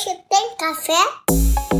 Hoje tem café?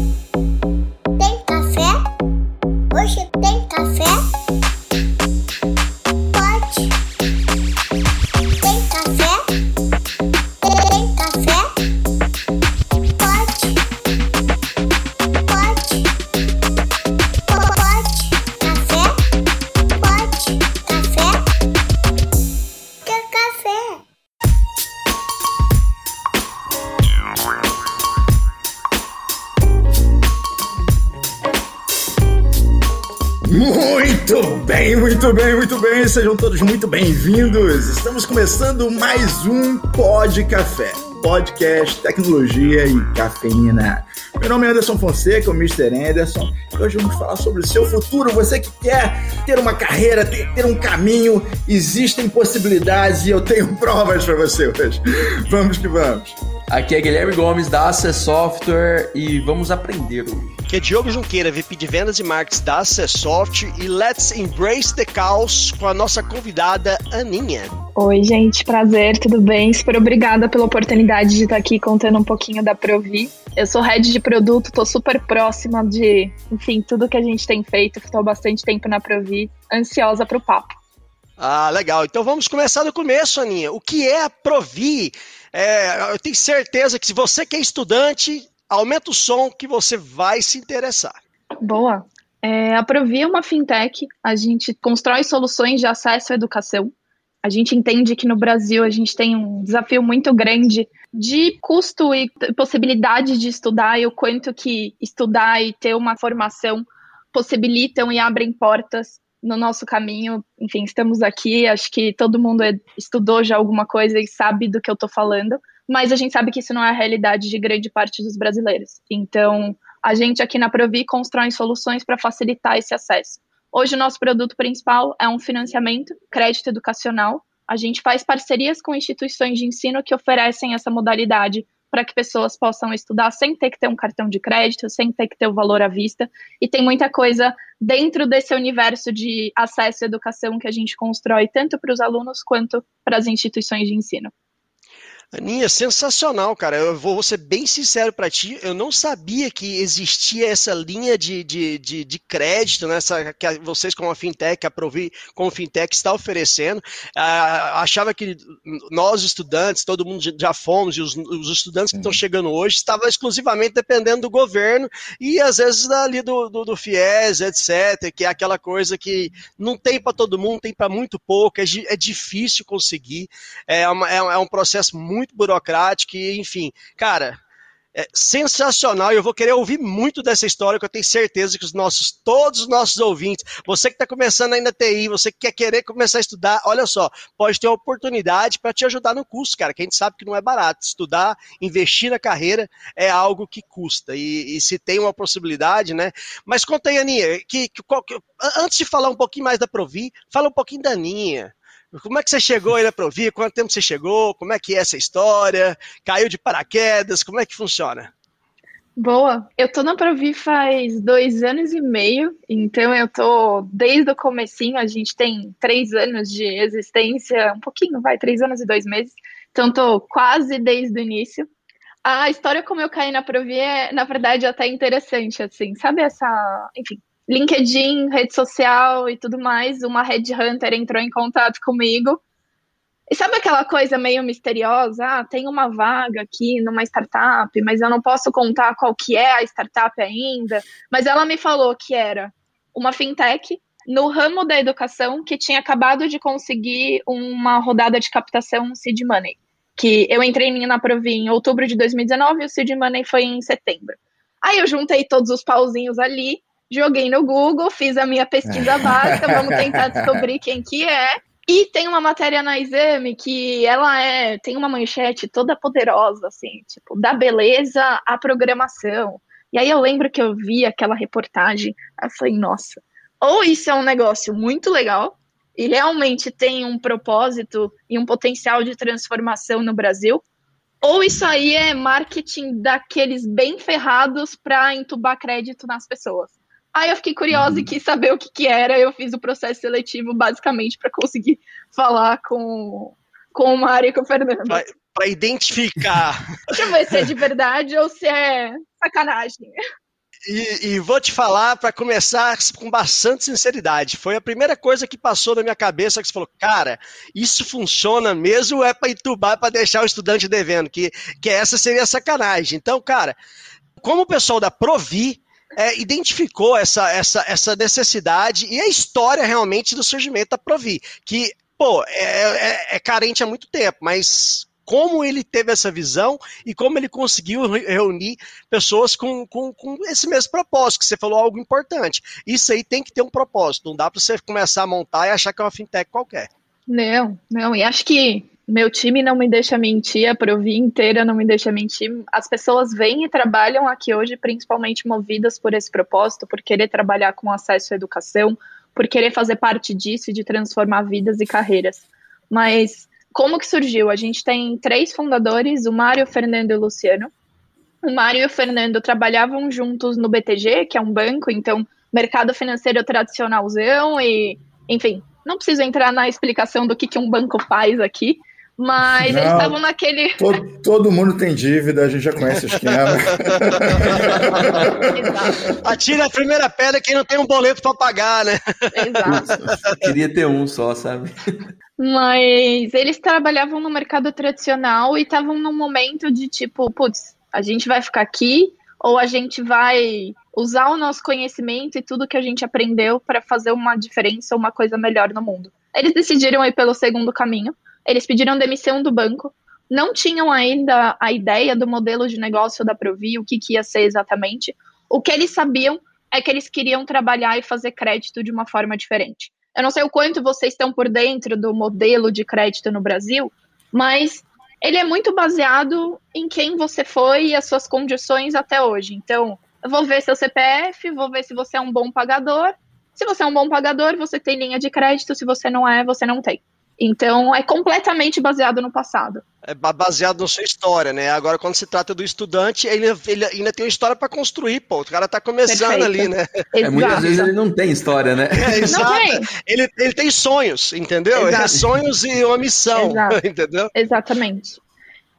Sejam todos muito bem-vindos. Estamos começando mais um Pod Café. Podcast, tecnologia e cafeína. Meu nome é Anderson Fonseca, o Mr. Anderson. E hoje vamos falar sobre o seu futuro. Você que quer ter uma carreira, ter, um caminho, existem possibilidades e eu tenho provas para você hoje. Vamos que vamos. Aqui é Guilherme Gomes da Access Software e vamos aprender hoje. Aqui é Diogo Junqueira, VP de Vendas e Marketing da Acessoft e let's embrace the caos com a nossa convidada Aninha. Oi, gente, prazer, tudo bem? Super obrigada pela oportunidade de estar aqui contando um pouquinho da Provi. Eu sou head de produto, tô super próxima de, enfim, tudo que a gente tem feito, estou há bastante tempo na Provi, ansiosa pro papo. Ah, legal. Então vamos começar do começo, Aninha. O que é a Provi? É, eu tenho certeza que se você que é estudante, aumenta o som que você vai se interessar. Boa. É, a é uma fintech, a gente constrói soluções de acesso à educação. A gente entende que no Brasil a gente tem um desafio muito grande de custo e possibilidade de estudar e o quanto que estudar e ter uma formação possibilitam e abrem portas no nosso caminho. Enfim, estamos aqui, acho que todo mundo estudou já alguma coisa e sabe do que eu estou falando, mas a gente sabe que isso não é a realidade de grande parte dos brasileiros. Então, a gente aqui na Provi constrói soluções para facilitar esse acesso. Hoje, o nosso produto principal é um financiamento, crédito educacional. A gente faz parcerias com instituições de ensino que oferecem essa modalidade para que pessoas possam estudar sem ter que ter um cartão de crédito, sem ter que ter o valor à vista. E tem muita coisa dentro desse universo de acesso à educação que a gente constrói tanto para os alunos quanto para as instituições de ensino. Aninha, sensacional, cara. Eu vou ser bem sincero para ti. Eu não sabia que existia essa linha de, de, de, de crédito, né? Essa, que vocês, como a fintech, a Provi, como fintech, está oferecendo. Ah, achava que nós, estudantes, todo mundo já fomos, e os, os estudantes que estão chegando hoje, estavam exclusivamente dependendo do governo e às vezes ali do, do, do FIES, etc., que é aquela coisa que não tem para todo mundo, tem para muito pouco, é, é difícil conseguir. É, uma, é, é um processo muito muito burocrático e, enfim, cara, é sensacional eu vou querer ouvir muito dessa história que eu tenho certeza que os nossos, todos os nossos ouvintes, você que está começando aí na TI, você que quer querer começar a estudar, olha só, pode ter uma oportunidade para te ajudar no curso, cara, que a gente sabe que não é barato. Estudar, investir na carreira é algo que custa e, e se tem uma possibilidade, né? Mas conta aí, Aninha, que, que, que, antes de falar um pouquinho mais da Provi, fala um pouquinho da Aninha. Como é que você chegou aí na Provi? Quanto tempo você chegou? Como é que é essa história? Caiu de paraquedas? Como é que funciona? Boa, eu tô na Provi faz dois anos e meio, então eu tô desde o comecinho, a gente tem três anos de existência, um pouquinho, vai, três anos e dois meses, então tô quase desde o início. A história como eu caí na Provi é, na verdade, até interessante, assim, sabe essa, enfim, LinkedIn, rede social e tudo mais, uma headhunter entrou em contato comigo. E sabe aquela coisa meio misteriosa? Ah, tem uma vaga aqui numa startup, mas eu não posso contar qual que é a startup ainda. Mas ela me falou que era uma fintech no ramo da educação que tinha acabado de conseguir uma rodada de captação seed money. Que eu entrei na Provi em outubro de 2019 e o seed money foi em setembro. Aí eu juntei todos os pauzinhos ali joguei no Google, fiz a minha pesquisa básica, vamos tentar descobrir quem que é. E tem uma matéria na Exame que ela é tem uma manchete toda poderosa, assim, tipo, da beleza à programação. E aí eu lembro que eu vi aquela reportagem, eu falei, nossa, ou isso é um negócio muito legal, e realmente tem um propósito e um potencial de transformação no Brasil, ou isso aí é marketing daqueles bem ferrados para entubar crédito nas pessoas. Aí eu fiquei curiosa e quis saber o que, que era. Eu fiz o processo seletivo basicamente para conseguir falar com, com o Mário e com o Fernando. Para identificar. Deixa eu ver se é de verdade ou se é sacanagem. E, e vou te falar para começar com bastante sinceridade. Foi a primeira coisa que passou na minha cabeça que você falou, cara, isso funciona mesmo ou é para entubar para deixar o estudante devendo? Que, que essa seria sacanagem. Então, cara, como o pessoal da Provi é, identificou essa, essa, essa necessidade e a história realmente do surgimento da Provi, que, pô, é, é, é carente há muito tempo, mas como ele teve essa visão e como ele conseguiu reunir pessoas com, com, com, esse mesmo propósito, que você falou algo importante. Isso aí tem que ter um propósito, não dá para você começar a montar e achar que é uma fintech qualquer. Não, não, e acho que meu time não me deixa mentir, a Provi inteira não me deixa mentir. As pessoas vêm e trabalham aqui hoje, principalmente movidas por esse propósito, por querer trabalhar com acesso à educação, por querer fazer parte disso e de transformar vidas e carreiras. Mas como que surgiu? A gente tem três fundadores, o Mário, o Fernando e o Luciano. O Mário e o Fernando trabalhavam juntos no BTG, que é um banco, então mercado financeiro tradicionalzão e, enfim, não preciso entrar na explicação do que, que um banco faz aqui, mas não, eles estavam naquele. Todo, todo, mundo tem dívida, a gente já conhece o esquema. Atira a primeira pedra quem não tem um boleto para pagar, né? Exato. Queria ter um só, sabe? Mas eles trabalhavam no mercado tradicional e estavam num momento de tipo, putz, a gente vai ficar aqui ou a gente vai usar o nosso conhecimento e tudo que a gente aprendeu para fazer uma diferença, uma coisa melhor no mundo. Eles decidiram ir pelo segundo caminho. Eles pediram demissão do banco. Não tinham ainda a ideia do modelo de negócio da Provi, o que, que ia ser exatamente. O que eles sabiam é que eles queriam trabalhar e fazer crédito de uma forma diferente. Eu não sei o quanto vocês estão por dentro do modelo de crédito no Brasil, mas ele é muito baseado em quem você foi e as suas condições até hoje. Então, eu vou ver seu CPF, vou ver se você é um bom pagador. Se você é um bom pagador, você tem linha de crédito. Se você não é, você não tem. Então, é completamente baseado no passado. É baseado na sua história, né? Agora, quando se trata do estudante, ele, ele ainda tem uma história para construir, pô. O cara tá começando Perfeito. ali, né? É, muitas vezes ele não tem história, né? É, exato. Ele, ele tem sonhos, entendeu? É sonhos e uma missão, exato. entendeu? Exatamente.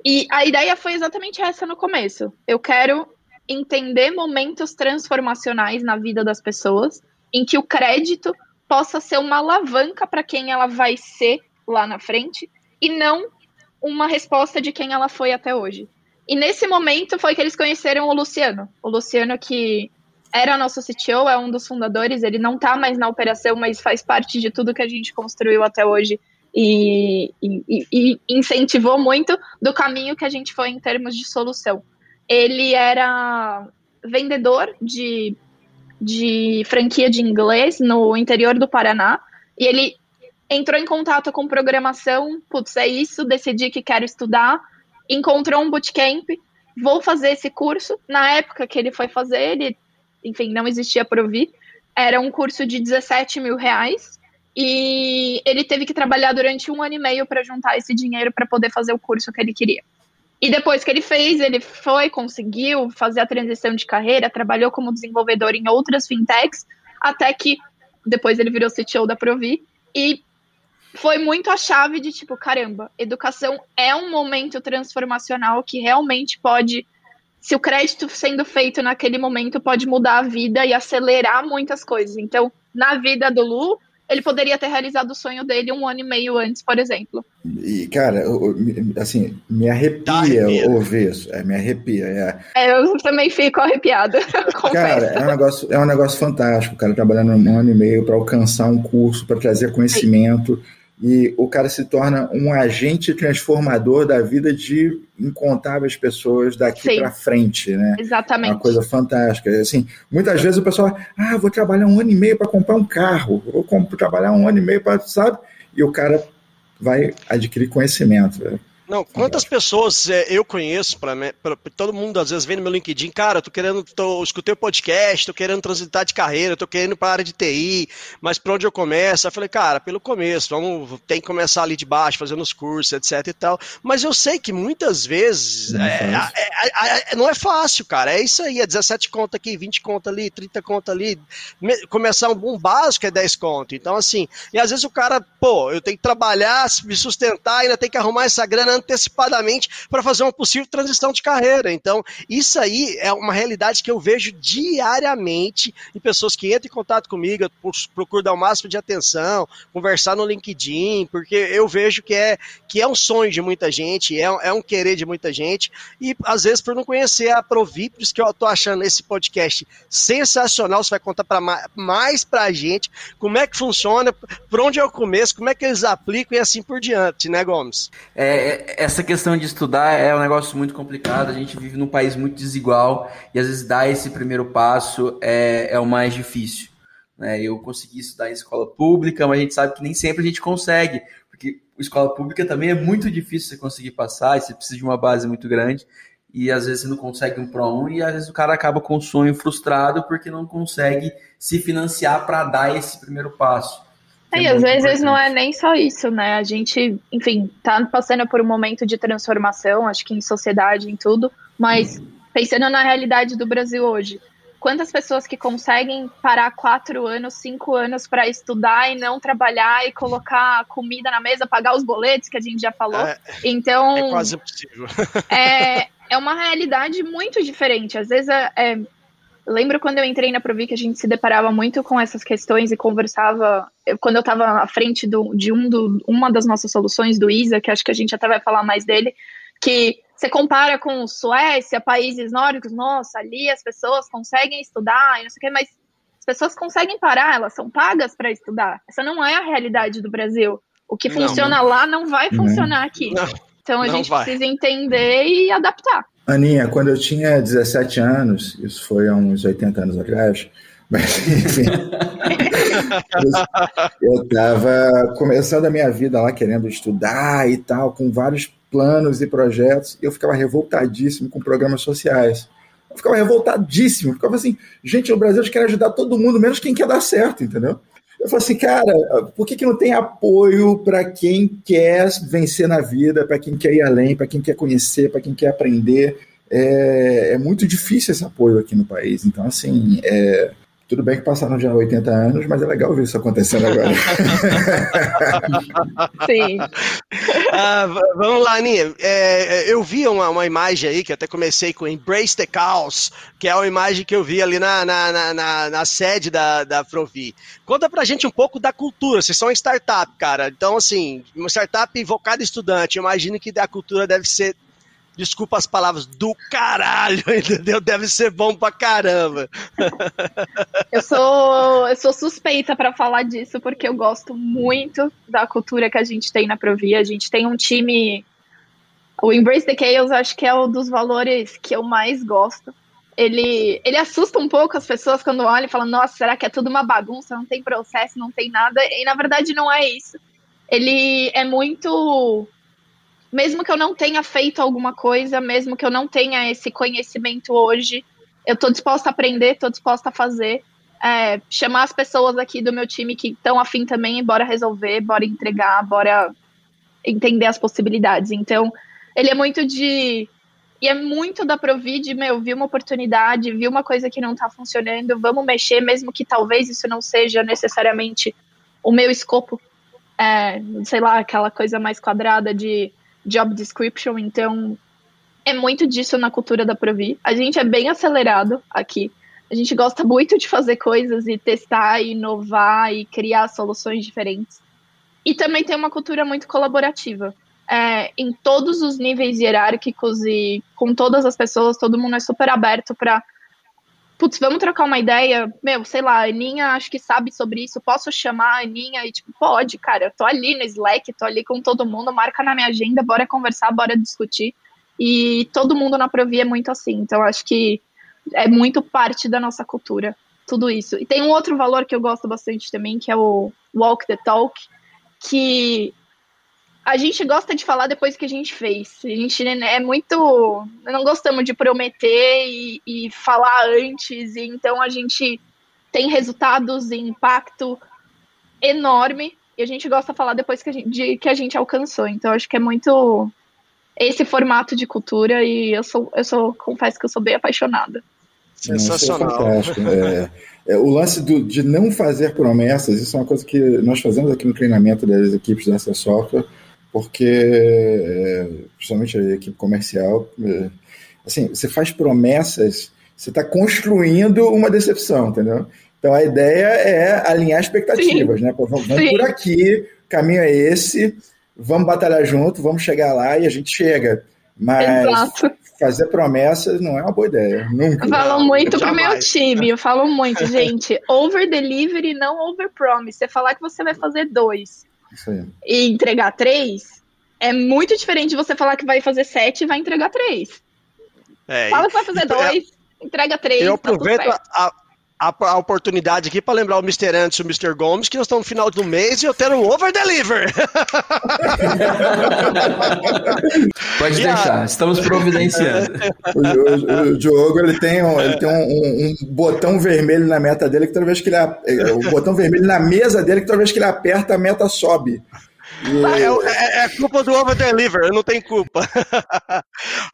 E a ideia foi exatamente essa no começo. Eu quero entender momentos transformacionais na vida das pessoas, em que o crédito possa ser uma alavanca para quem ela vai ser lá na frente e não uma resposta de quem ela foi até hoje. E nesse momento foi que eles conheceram o Luciano. O Luciano que era nosso CTO, é um dos fundadores, ele não está mais na operação, mas faz parte de tudo que a gente construiu até hoje e, e, e, incentivou muito do caminho que a gente foi em termos de solução. Ele era vendedor de, de franquia de inglês no interior do Paraná e ele entrou em contato com programação, putz, é isso, decidi que quero estudar, encontrou um bootcamp, vou fazer esse curso. Na época que ele foi fazer, ele, enfim, não existia Provi, era um curso de 17 mil reais, e ele teve que trabalhar durante um ano e meio para juntar esse dinheiro para poder fazer o curso que ele queria. E depois que ele fez, ele foi, conseguiu fazer a transição de carreira, trabalhou como desenvolvedor em outras fintechs, até que depois ele virou CTO da Provi e foi muito a chave de tipo, caramba, educação é um momento transformacional que realmente pode, se o crédito sendo feito naquele momento, pode mudar a vida e acelerar muitas coisas. Então, na vida do Lu, ele poderia ter realizado o sonho dele um ano e meio antes, por exemplo. E, cara, assim, me arrepia ouvir isso. É, me arrepia. É. é. eu também fico arrepiada. cara, é um, negócio, é um negócio fantástico, cara, trabalhando um ano e meio para alcançar um curso, para trazer conhecimento. Sim e o cara se torna um agente transformador da vida de incontáveis pessoas daqui para frente, né? Exatamente. É uma coisa fantástica. Assim, muitas vezes o pessoal, ah, vou trabalhar um ano e meio para comprar um carro, vou trabalhar um ano e meio para, sabe? E o cara vai adquirir conhecimento. Não, quantas pessoas é, eu conheço, para todo mundo às vezes vem no meu LinkedIn, cara, tô querendo, tô, escutei o podcast, tô querendo transitar de carreira, tô querendo para a área de TI, mas para onde eu começo? Eu falei, cara, pelo começo, vamos, tem que começar ali de baixo, fazendo os cursos, etc e tal. Mas eu sei que muitas vezes não é, é, é, não é fácil, cara. É isso aí, é 17 conta aqui, 20 conta ali, 30 conta ali. Começar um, um básico é 10 conto. Então, assim, e às vezes o cara, pô, eu tenho que trabalhar, me sustentar, ainda tem que arrumar essa grana antecipadamente para fazer uma possível transição de carreira. Então, isso aí é uma realidade que eu vejo diariamente em pessoas que entram em contato comigo, eu procuro dar o máximo de atenção, conversar no LinkedIn, porque eu vejo que é, que é um sonho de muita gente, é, é um querer de muita gente, e às vezes por não conhecer a Provipres, que eu tô achando esse podcast sensacional, você vai contar para mais pra gente como é que funciona, por onde é o começo, como é que eles aplicam e assim por diante, né, Gomes? É, é, essa questão de estudar é um negócio muito complicado, a gente vive num país muito desigual e às vezes dar esse primeiro passo é, é o mais difícil. Né? Eu consegui estudar em escola pública, mas a gente sabe que nem sempre a gente consegue, porque escola pública também é muito difícil você conseguir passar, e você precisa de uma base muito grande e às vezes você não consegue um Pro 1 e às vezes o cara acaba com um sonho frustrado porque não consegue se financiar para dar esse primeiro passo. É, e às vezes não é nem só isso, né? A gente, enfim, tá passando por um momento de transformação, acho que em sociedade, em tudo, mas hum. pensando na realidade do Brasil hoje, quantas pessoas que conseguem parar quatro anos, cinco anos para estudar e não trabalhar e colocar comida na mesa, pagar os boletos que a gente já falou. É, então é quase impossível. É, é uma realidade muito diferente. Às vezes, é, é, lembro quando eu entrei na Provi que a gente se deparava muito com essas questões e conversava. Eu, quando eu estava à frente do, de um do, uma das nossas soluções, do ISA, que acho que a gente até vai falar mais dele, que você compara com Suécia, países nórdicos, nossa, ali as pessoas conseguem estudar e não sei o quê, mas as pessoas conseguem parar, elas são pagas para estudar. Essa não é a realidade do Brasil. O que não, funciona lá não vai funcionar aqui. Não. Então a Não gente vai. precisa entender e adaptar. Aninha, quando eu tinha 17 anos, isso foi há uns 80 anos atrás, mas enfim, eu estava começando a minha vida lá querendo estudar e tal, com vários planos e projetos, e eu ficava revoltadíssimo com programas sociais. Eu ficava revoltadíssimo, ficava assim, gente, no Brasil a gente quer ajudar todo mundo, menos quem quer dar certo, entendeu? Eu falo assim, cara, por que, que não tem apoio para quem quer vencer na vida, para quem quer ir além, para quem quer conhecer, para quem quer aprender? É, é, muito difícil esse apoio aqui no país. Então, assim, é, tudo bem que passaram já 80 anos, mas é legal ver isso acontecendo agora. Sim. Ah, vamos lá, Aninha. É, é, eu vi uma, uma, imagem aí, que até comecei com Embrace the Chaos, que é uma imagem que eu vi ali na, na, na, na sede da, da Provi. Conta pra gente um pouco da cultura. Vocês são uma startup, cara. Então, assim, uma startup em estudante. Eu imagino que a cultura deve ser desculpa as palavras, do caralho, entendeu? Deve ser bom pra caramba. Eu sou, eu sou suspeita para falar disso, porque eu gosto muito da cultura que a gente tem na Provia. A gente tem um time. O Embrace the Chaos, acho que é um dos valores que eu mais gosto. Ele, ele assusta um pouco as pessoas quando olham e falam: Nossa, será que é tudo uma bagunça? Não tem processo, não tem nada. E na verdade não é isso. Ele é muito mesmo que eu não tenha feito alguma coisa, mesmo que eu não tenha esse conhecimento hoje, eu estou disposta a aprender, estou disposta a fazer. É, chamar as pessoas aqui do meu time que estão afim também, bora resolver, bora entregar, bora entender as possibilidades. Então, ele é muito de. E é muito da Provid, meu, vi uma oportunidade, vi uma coisa que não está funcionando, vamos mexer, mesmo que talvez isso não seja necessariamente o meu escopo. É, sei lá, aquela coisa mais quadrada de job description, então é muito disso na cultura da Provi. A gente é bem acelerado aqui. A gente gosta muito de fazer coisas e testar, e inovar e criar soluções diferentes. E também tem uma cultura muito colaborativa. É, em todos os níveis hierárquicos e com todas as pessoas, todo mundo é super aberto para putz, vamos trocar uma ideia, meu, sei lá, a Aninha acho que sabe sobre isso, posso chamar a Aninha? E tipo, pode, cara, eu tô ali no Slack, tô ali com todo mundo, marca na minha agenda, bora conversar, bora discutir. E todo mundo na Provi é muito assim, então acho que é muito parte da nossa cultura, tudo isso. E tem um outro valor que eu gosto bastante também, que é o Walk the Talk, que a gente gosta de falar depois que a gente fez. A gente é muito. Não gostamos de prometer e, e falar antes, e então a gente tem resultados e impacto enorme. E a gente gosta de falar depois que a gente, de, que a gente alcançou. Então, acho que é muito esse formato de cultura e eu sou, eu sou, confesso que eu sou bem apaixonada. Sensacional. É, é, o lance do, de não fazer promessas, isso é uma coisa que nós fazemos aqui no treinamento das equipes da Software porque, é, principalmente a equipe comercial, é, assim, você faz promessas, você está construindo uma decepção, entendeu? Então a ideia é alinhar expectativas, Sim. né? Pô, vamos, vamos por aqui, o caminho é esse, vamos batalhar junto, vamos chegar lá e a gente chega. Mas Exato. fazer promessas não é uma boa ideia, nunca. Eu falo muito pro meu time, eu falo muito, gente, over delivery, não over promise. Você falar que você vai fazer dois. E entregar três, é muito diferente de você falar que vai fazer sete e vai entregar três. É, Fala que vai fazer Então, dois, entrega três. eu tá tudo aproveito certo. a, a, a oportunidade aqui para lembrar o Mr. Anderson e o Mr. Gomes que nós estamos no final do mês e eu quero um over deliver. Pode E a- deixar, estamos providenciando. O, o- o Diogo ele tem, um, ele tem um, um- um botão vermelho na meta dele que toda vez que ele a- é, o botão vermelho na mesa dele que toda vez que ele aperta a meta sobe. É, o- é- é culpa do over deliver, eu não tenho culpa.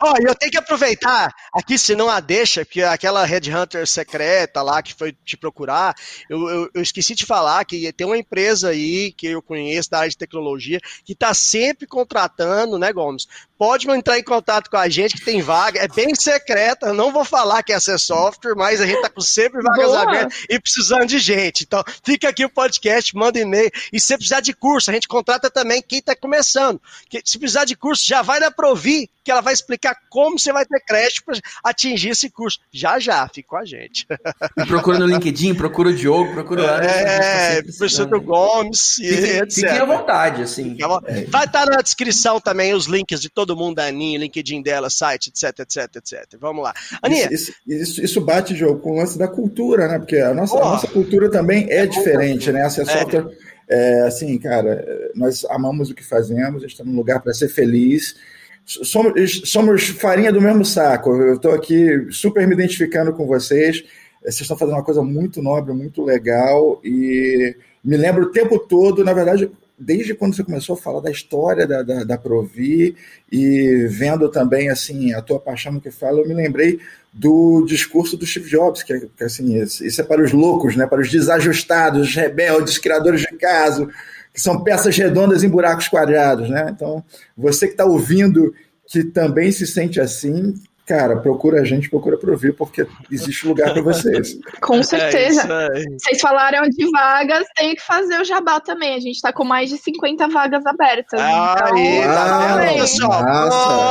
Ó, e eu tenho que aproveitar aqui, se não a deixa, porque aquela headhunter secreta lá que foi te procurar, eu, eu- eu esqueci de falar que tem uma empresa aí que eu conheço da área de tecnologia que está sempre contratando, né, Gomes? Pode entrar em contato com a gente que tem vaga, é bem secreta, não vou falar que é ser software, mas a gente tá com sempre vagas Boa. abertas e precisando de gente. Então, fica aqui o podcast, manda e-mail. E se precisar de curso, a gente contrata também quem está começando. Que, se precisar de curso, já vai na Provi, que ela vai explicar como você vai ter crédito para atingir esse curso. Já já, fica com a gente. Me procura no LinkedIn, procura o Diogo, procura o a tá É, sempre professor do Gomes e Fiquem, etc. fiquem à vontade, assim. Bom. Vai estar na descrição também os links de todo mundo da Aninha, LinkedIn dela, site, etc, etc, etc. Vamos lá. Aninha, Isso, isso, isso bate, Diogo, com o lance da cultura, né? Porque a nossa, a Porra. nossa cultura também é diferente, né? Essa É. software, é, assim, cara, nós amamos o que fazemos, estamos num lugar para ser feliz. Somos, somos farinha do mesmo saco. Eu estou aqui super me identificando com vocês. Vocês estão fazendo uma coisa muito nobre, muito legal e me lembro o tempo todo, na verdade, desde quando você começou a falar da história da, da, da Provi e vendo também assim a tua paixão no que fala, eu me lembrei do discurso do Steve Jobs, que, é- que assim, isso é para os loucos, né? para os desajustados, os rebeldes, criadores de caso, que são peças redondas em buracos quadrados. Né? Então, você que está ouvindo, que também se sente assim, cara, procura a gente, procura Provi, porque existe lugar para vocês. Com certeza. É isso aí. Vocês falaram de vagas, tem que fazer o jabá também. A gente tá com mais de 50 vagas abertas. então, Aí, tá vendo, pessoal?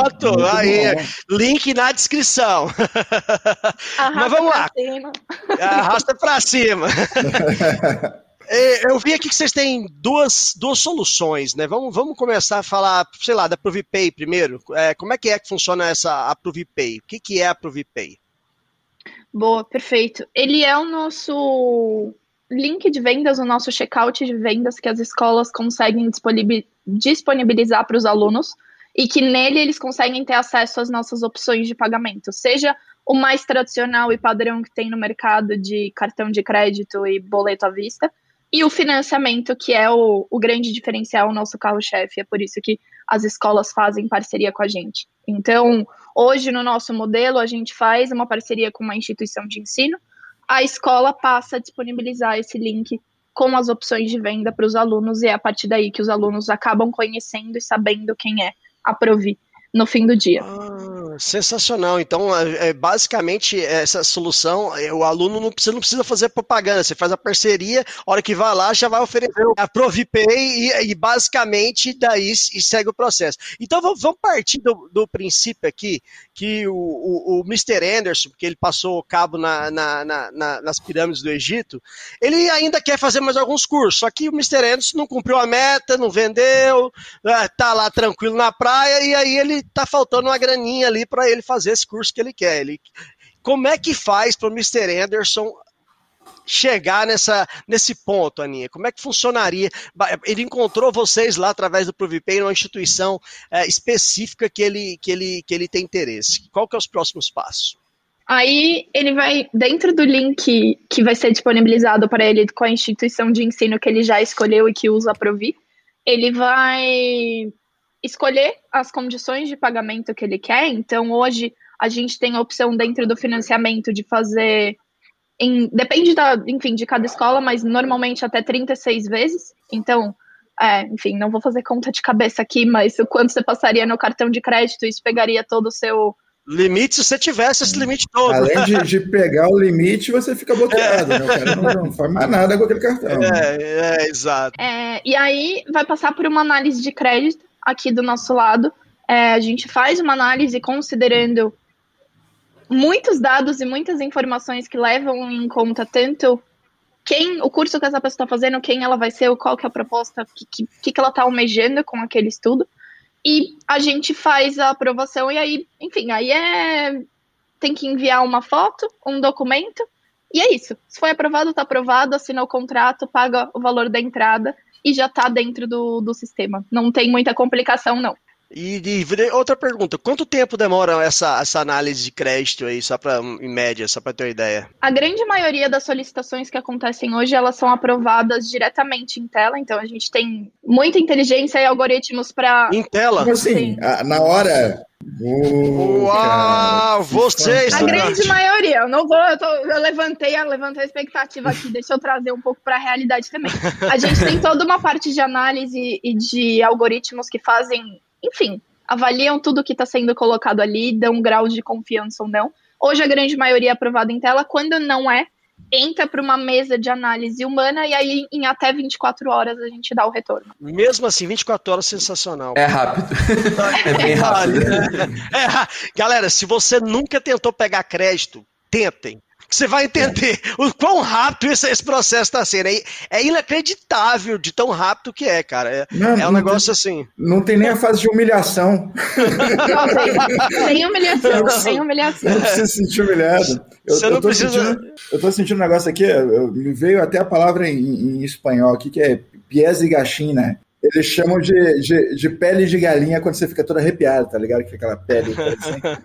Pronto, aí. bom. Link na descrição. arrasta Mas vamos pra lá. cima. Arrasta pra cima. É, Eu vi aqui que vocês têm duas, duas soluções, né? Vamos, vamos começar a falar, sei lá, da ProviPay primeiro. É, como é que é que funciona essa a ProviPay? O que, que é a ProviPay? Boa, perfeito. Ele é o nosso link de vendas, o nosso checkout de vendas que as escolas conseguem disponibi- disponibilizar para os alunos e que nele eles conseguem ter acesso às nossas opções de pagamento, seja o mais tradicional e padrão que tem no mercado de cartão de crédito e boleto à vista, e o financiamento, que é o, o grande diferencial, o nosso carro-chefe. É por isso que as escolas fazem parceria com a gente. Então, hoje no nosso modelo, a gente faz uma parceria com uma instituição de ensino, a escola passa a disponibilizar esse link com as opções de venda para os alunos, e é a partir daí que os alunos acabam conhecendo e sabendo quem é a Provi no fim do dia. Ah, sensacional. Então, é, é, basicamente, essa solução, é, o aluno não precisa, não precisa fazer propaganda, você faz a parceria, a hora que vai lá, já vai oferecer a ProviPay e, e basicamente daí e segue o processo. Então, vamos, vamos partir do, do princípio aqui que o, o, o Mr. Anderson, que ele passou o cabo na, na, na, na, nas pirâmides do Egito, ele ainda quer fazer mais alguns cursos, só que o Mr. Anderson não cumpriu a meta, não vendeu, ah, tá lá tranquilo na praia, e aí ele tá faltando uma graninha ali para ele fazer esse curso que ele quer. Ele, como é que faz para o Mr. Anderson chegar nessa, nesse ponto, Aninha? Como é que funcionaria? Ele encontrou vocês lá através do ProviPay, numa instituição é, específica que ele, que, ele, que ele tem interesse. Qual que é os próximos passos? Aí ele vai, dentro do link que vai ser disponibilizado para ele com a instituição de ensino que ele já escolheu e que usa a Provi, ele vai escolher as condições de pagamento que ele quer. Então, hoje, a gente tem a opção dentro do financiamento de fazer. Em, depende da, enfim, de cada escola, mas normalmente até 36 vezes. Então, é, enfim, não vou fazer conta de cabeça aqui, mas o quanto você passaria no cartão de crédito, isso pegaria todo o seu. Limite se você tivesse esse limite todo. Além de, de pegar o limite, você fica bloqueado, né? O cara não, não faz mais nada com aquele cartão. É, é, exato. É, e aí vai passar por uma análise de crédito aqui do nosso lado. É, a gente faz uma análise considerando muitos dados e muitas informações que levam em conta tanto quem o curso que essa pessoa está fazendo, quem ela vai ser, qual que é a proposta, o que, que, que ela está almejando com aquele estudo. E a gente faz a aprovação e aí, enfim, aí é tem que enviar uma foto, um documento, e é isso. Se foi aprovado, está aprovado, assina o contrato, paga o valor da entrada e já está dentro do, do sistema. Não tem muita complicação, não. E, e, outra pergunta, quanto tempo demora essa, essa análise de crédito aí, só para em média, só para ter uma ideia? A grande maioria das solicitações que acontecem hoje, elas são aprovadas diretamente em tela, então a gente tem muita inteligência e algoritmos para Em tela? Como assim? A- na hora. Ô, Uau, vocês- A grande maioria, eu não vou, eu, tô- eu levantei, eu levantei a expectativa aqui, deixa eu trazer um pouco para a realidade também. A gente tem toda uma parte de análise e de algoritmos que fazem, enfim, avaliam tudo que está sendo colocado ali, dão um grau de confiança ou não. Hoje a grande maioria é aprovada em tela, quando não é, entra para uma mesa de análise humana e aí em até 24 horas a gente dá o retorno. Mesmo assim, 24 horas sensacional. É rápido. é bem rápido. É, ra- galera, se você nunca tentou pegar crédito, tentem. Você vai entender o quão rápido esse, esse processo está sendo. É, é inacreditável de tão rápido que é, cara. É, Não, é um não negócio assim. Não tem nem a fase de humilhação. Não, tem, tem humilhação, tem humilhação. Eu não preciso se sentir humilhado. Eu, Você não eu tô precisa- sentindo, eu tô sentindo um negócio aqui, eu- me veio até a palavra em, em espanhol aqui, que é pies e gachina. Eles chamam de, de, de pele de galinha quando você fica todo arrepiado, tá ligado? Que aquela pele.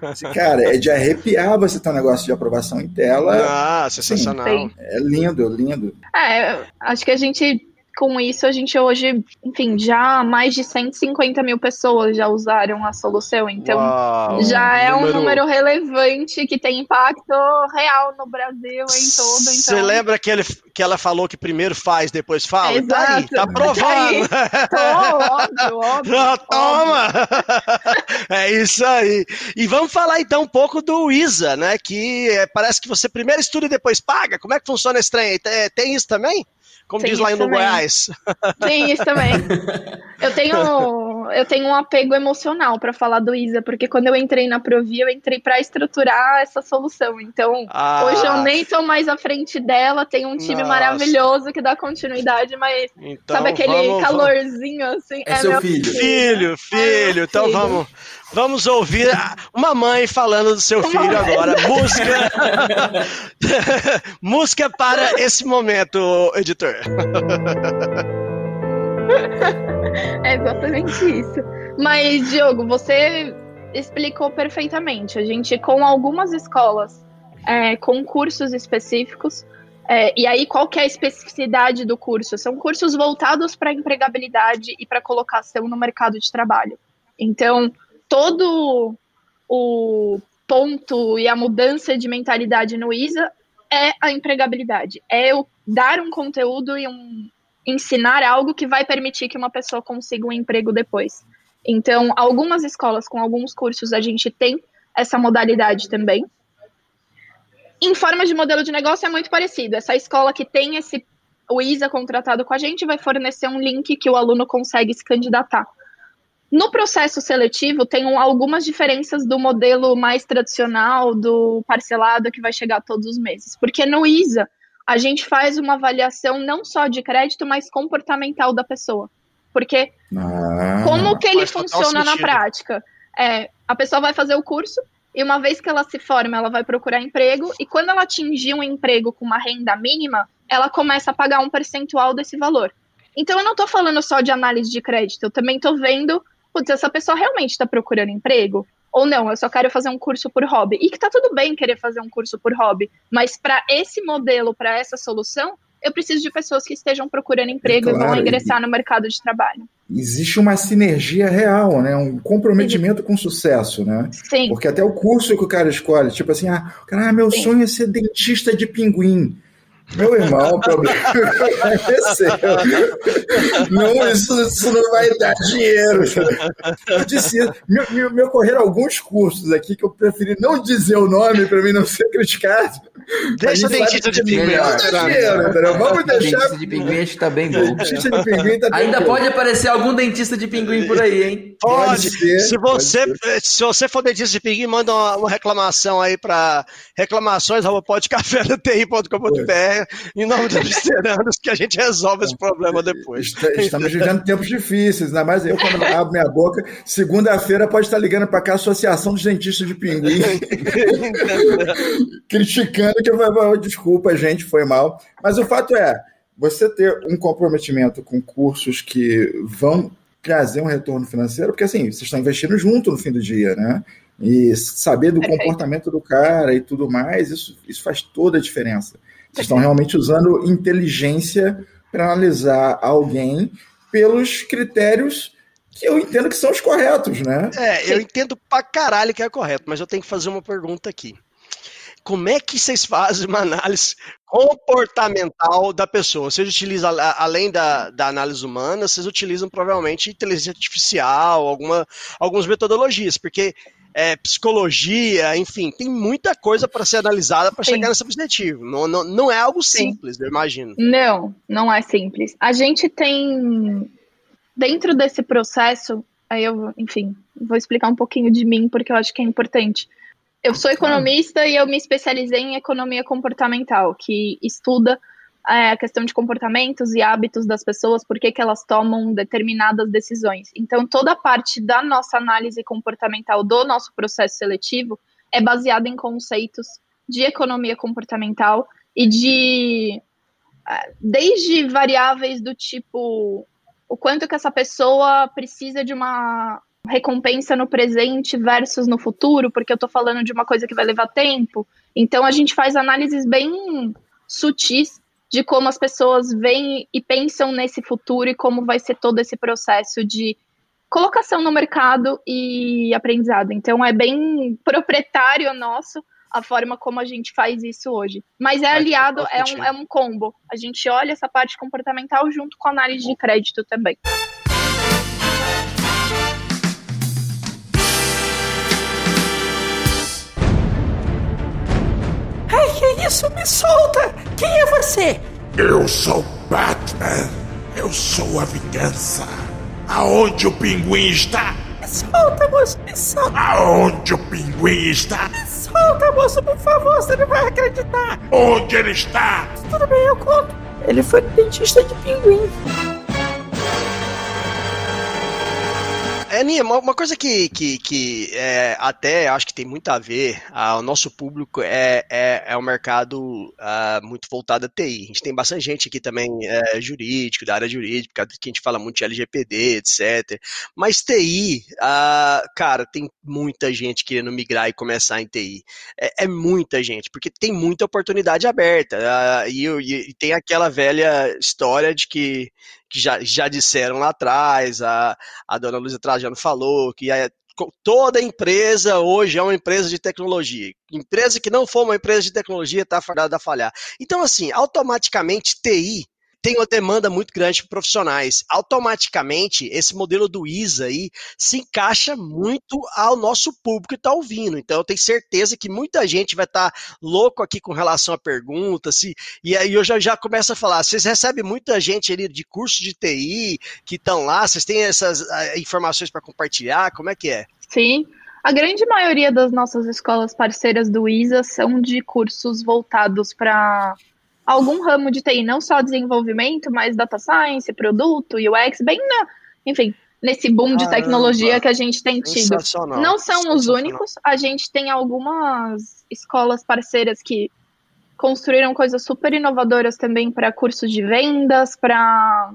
Assim. Cara, é de arrepiar você ter um negócio de aprovação em tela. Ah, sensacional. Sim. É lindo, lindo. É, acho que a gente, com isso, a gente hoje, enfim, já mais de 150 mil pessoas já usaram a solução, então Uau. já é um Número- número relevante que tem impacto real no Brasil em todo. Então... Você lembra que, ele, que ela falou que primeiro faz, depois fala? Exato. Tá aí, tá provando. Tô, óbvio, óbvio. Ah, Toma! É isso aí. E vamos falar então um pouco do ISA, né? Que é, parece que você primeiro estuda e depois paga. Como é que funciona esse trem? aí? Tem isso também? Como Tem diz lá no também. Goiás. Tem isso também. Eu tenho, eu tenho um apego emocional para falar do ISA, porque quando eu entrei na Provi, eu entrei para estruturar essa solução. Então, Ah, hoje eu nem tô mais à frente dela, tem um time Nossa. maravilhoso que dá continuidade, mas então, sabe aquele vamos- vamos- calorzinho assim? É seu meu filho. Filho, filho. Então filho. vamos, vamos ouvir uma mãe falando do seu filho agora. Música. Música para esse momento, editor. É exatamente isso. Mas, Diogo, você explicou perfeitamente. A gente, com algumas escolas, é, com cursos específicos, é, e aí qual que é a especificidade do curso? São cursos voltados para empregabilidade e para colocação no mercado de trabalho. Então, todo o ponto e a mudança de mentalidade no ISA é a empregabilidade, é o dar um conteúdo e um ensinar algo que vai permitir que uma pessoa consiga um emprego depois. Então, algumas escolas com alguns cursos a gente tem essa modalidade também. Em forma de modelo de negócio é muito parecido. Essa escola que tem esse o ISA contratado com a gente vai fornecer um link que o aluno consegue se candidatar. No processo seletivo, tem um- algumas diferenças do modelo mais tradicional, do parcelado, que vai chegar todos os meses. Porque no ISA, a gente faz uma avaliação não só de crédito, mas comportamental da pessoa. Porque Ah, como que ele funciona na prática? É, a pessoa vai fazer o curso e uma vez que ela se forma, ela vai procurar emprego e quando ela atingir um emprego com uma renda mínima, ela começa a pagar um percentual desse valor. Então eu não estou falando só de análise de crédito, eu também estou vendo, putz, essa pessoa realmente está procurando emprego? Ou não, eu só quero fazer um curso por hobby. E que tá tudo bem querer fazer um curso por hobby, mas para esse modelo, para essa solução, eu preciso de pessoas que estejam procurando emprego e vão claro, ingressar no mercado de trabalho. existe uma sinergia real, né? Um comprometimento com sucesso, né? Sim. Porque até o curso que o cara escolhe, tipo assim, ah, cara, meu Sim. sonho é ser dentista de pinguim. Meu irmão, o problema é seu. Não, isso, isso não vai dar dinheiro. Eu disse, me, me, me ocorreram alguns cursos aqui que eu preferi não dizer o nome para mim não ser criticado. Deixa o dentista de pinguim. Vamos deixar. Dentista de pinguim acho que tá bem bom. Dentista de pinguim tá bem Ainda bom. pode aparecer algum dentista de pinguim por aí, hein? Pode. Pode ser, se, pode você, se você for dentista de pinguim, manda uma, uma reclamação aí para reclamações podcafé.ti.com.br em nome dos veteranos que a gente resolve esse problema depois. Est- Estamos vivendo tempos difíceis, ainda mais eu quando abro minha boca. Segunda-feira pode estar ligando para cá a Associação dos Dentistas de Pinguim, criticando desculpa, gente, foi mal. Mas o fato é, você ter um comprometimento com cursos que vão trazer um retorno financeiro, porque assim, vocês estão investindo junto no fim do dia, né? E saber do Perfeito. comportamento do cara e tudo mais, isso, isso faz toda a diferença. Vocês estão realmente usando inteligência para analisar alguém pelos critérios que eu entendo que são os corretos, né? É, eu entendo pra caralho que é correto, mas eu tenho que fazer uma pergunta aqui. Como é que vocês fazem uma análise comportamental da pessoa? Vocês utilizam, além da, da análise humana, vocês utilizam provavelmente inteligência artificial, alguma, algumas metodologias, porque é, psicologia, enfim, tem muita coisa para ser analisada para chegar nesse objetivo. Não, não, não é algo Sim. simples, eu imagino. Não, não é simples. A gente tem dentro desse processo, aí eu, enfim, vou explicar um pouquinho de mim porque eu acho que é importante. Eu sou economista e eu me especializei em economia comportamental, que estuda é, a questão de comportamentos e hábitos das pessoas, por que que elas tomam determinadas decisões. Então, toda a parte da nossa análise comportamental do nosso processo seletivo é baseada em conceitos de economia comportamental e de desde variáveis do tipo o quanto que essa pessoa precisa de uma recompensa no presente versus no futuro, porque eu tô falando de uma coisa que vai levar tempo. Então a gente faz análises bem sutis de como as pessoas veem e pensam nesse futuro e como vai ser todo esse processo de colocação no mercado e aprendizado. Então é bem proprietário nosso a forma como a gente faz isso hoje. Mas é aliado, é um, é um combo. A gente olha essa parte comportamental junto com a análise de crédito também. Isso? Me solta! Quem é você? Eu sou Batman. Eu sou a vingança. Aonde o pinguim está? Me solta, moço, me solta! Aonde o pinguim está? Me solta, moço, por favor, você não vai acreditar! Onde ele está? Tudo bem, eu conto. Ele foi dentista de pinguim. É, Aninha, uma, coisa que, que, que é, até acho que tem muito a ver, o nosso público é, é, é um mercado ah, muito voltado a TI. A gente tem bastante gente aqui também é, jurídico, da área jurídica, que a gente fala muito de LGPD, etc. Mas TI, ah, cara, tem muita gente querendo migrar e começar em TI. É, é muita gente, porque tem muita oportunidade aberta. ah, e- e tem aquela velha história de que, que já, já disseram lá atrás, a, a dona Luísa Trajano falou que é- co- toda empresa hoje é uma empresa de tecnologia. Empresa que não for uma empresa de tecnologia está fadada a falhar. Então, assim, automaticamente TI tem uma demanda muito grande de profissionais. Automaticamente, esse modelo do ISA aí se encaixa muito ao nosso público que está ouvindo. Então, eu tenho certeza que muita gente vai estar louco aqui com relação à pergunta. Se, e aí eu já, já começo a falar, vocês recebem muita gente ali de curso de TI que estão lá, vocês têm essas ah, informações para compartilhar? Como é que é? Sim. A grande maioria das nossas escolas parceiras do ISA são de cursos voltados para algum ramo de TI, não só desenvolvimento, mas data science, produto, UX, bem na, enfim, nesse boom de Caramba. tecnologia que a gente tem tido. Não são os únicos, a gente tem algumas escolas parceiras que construíram coisas super inovadoras também para cursos de vendas, para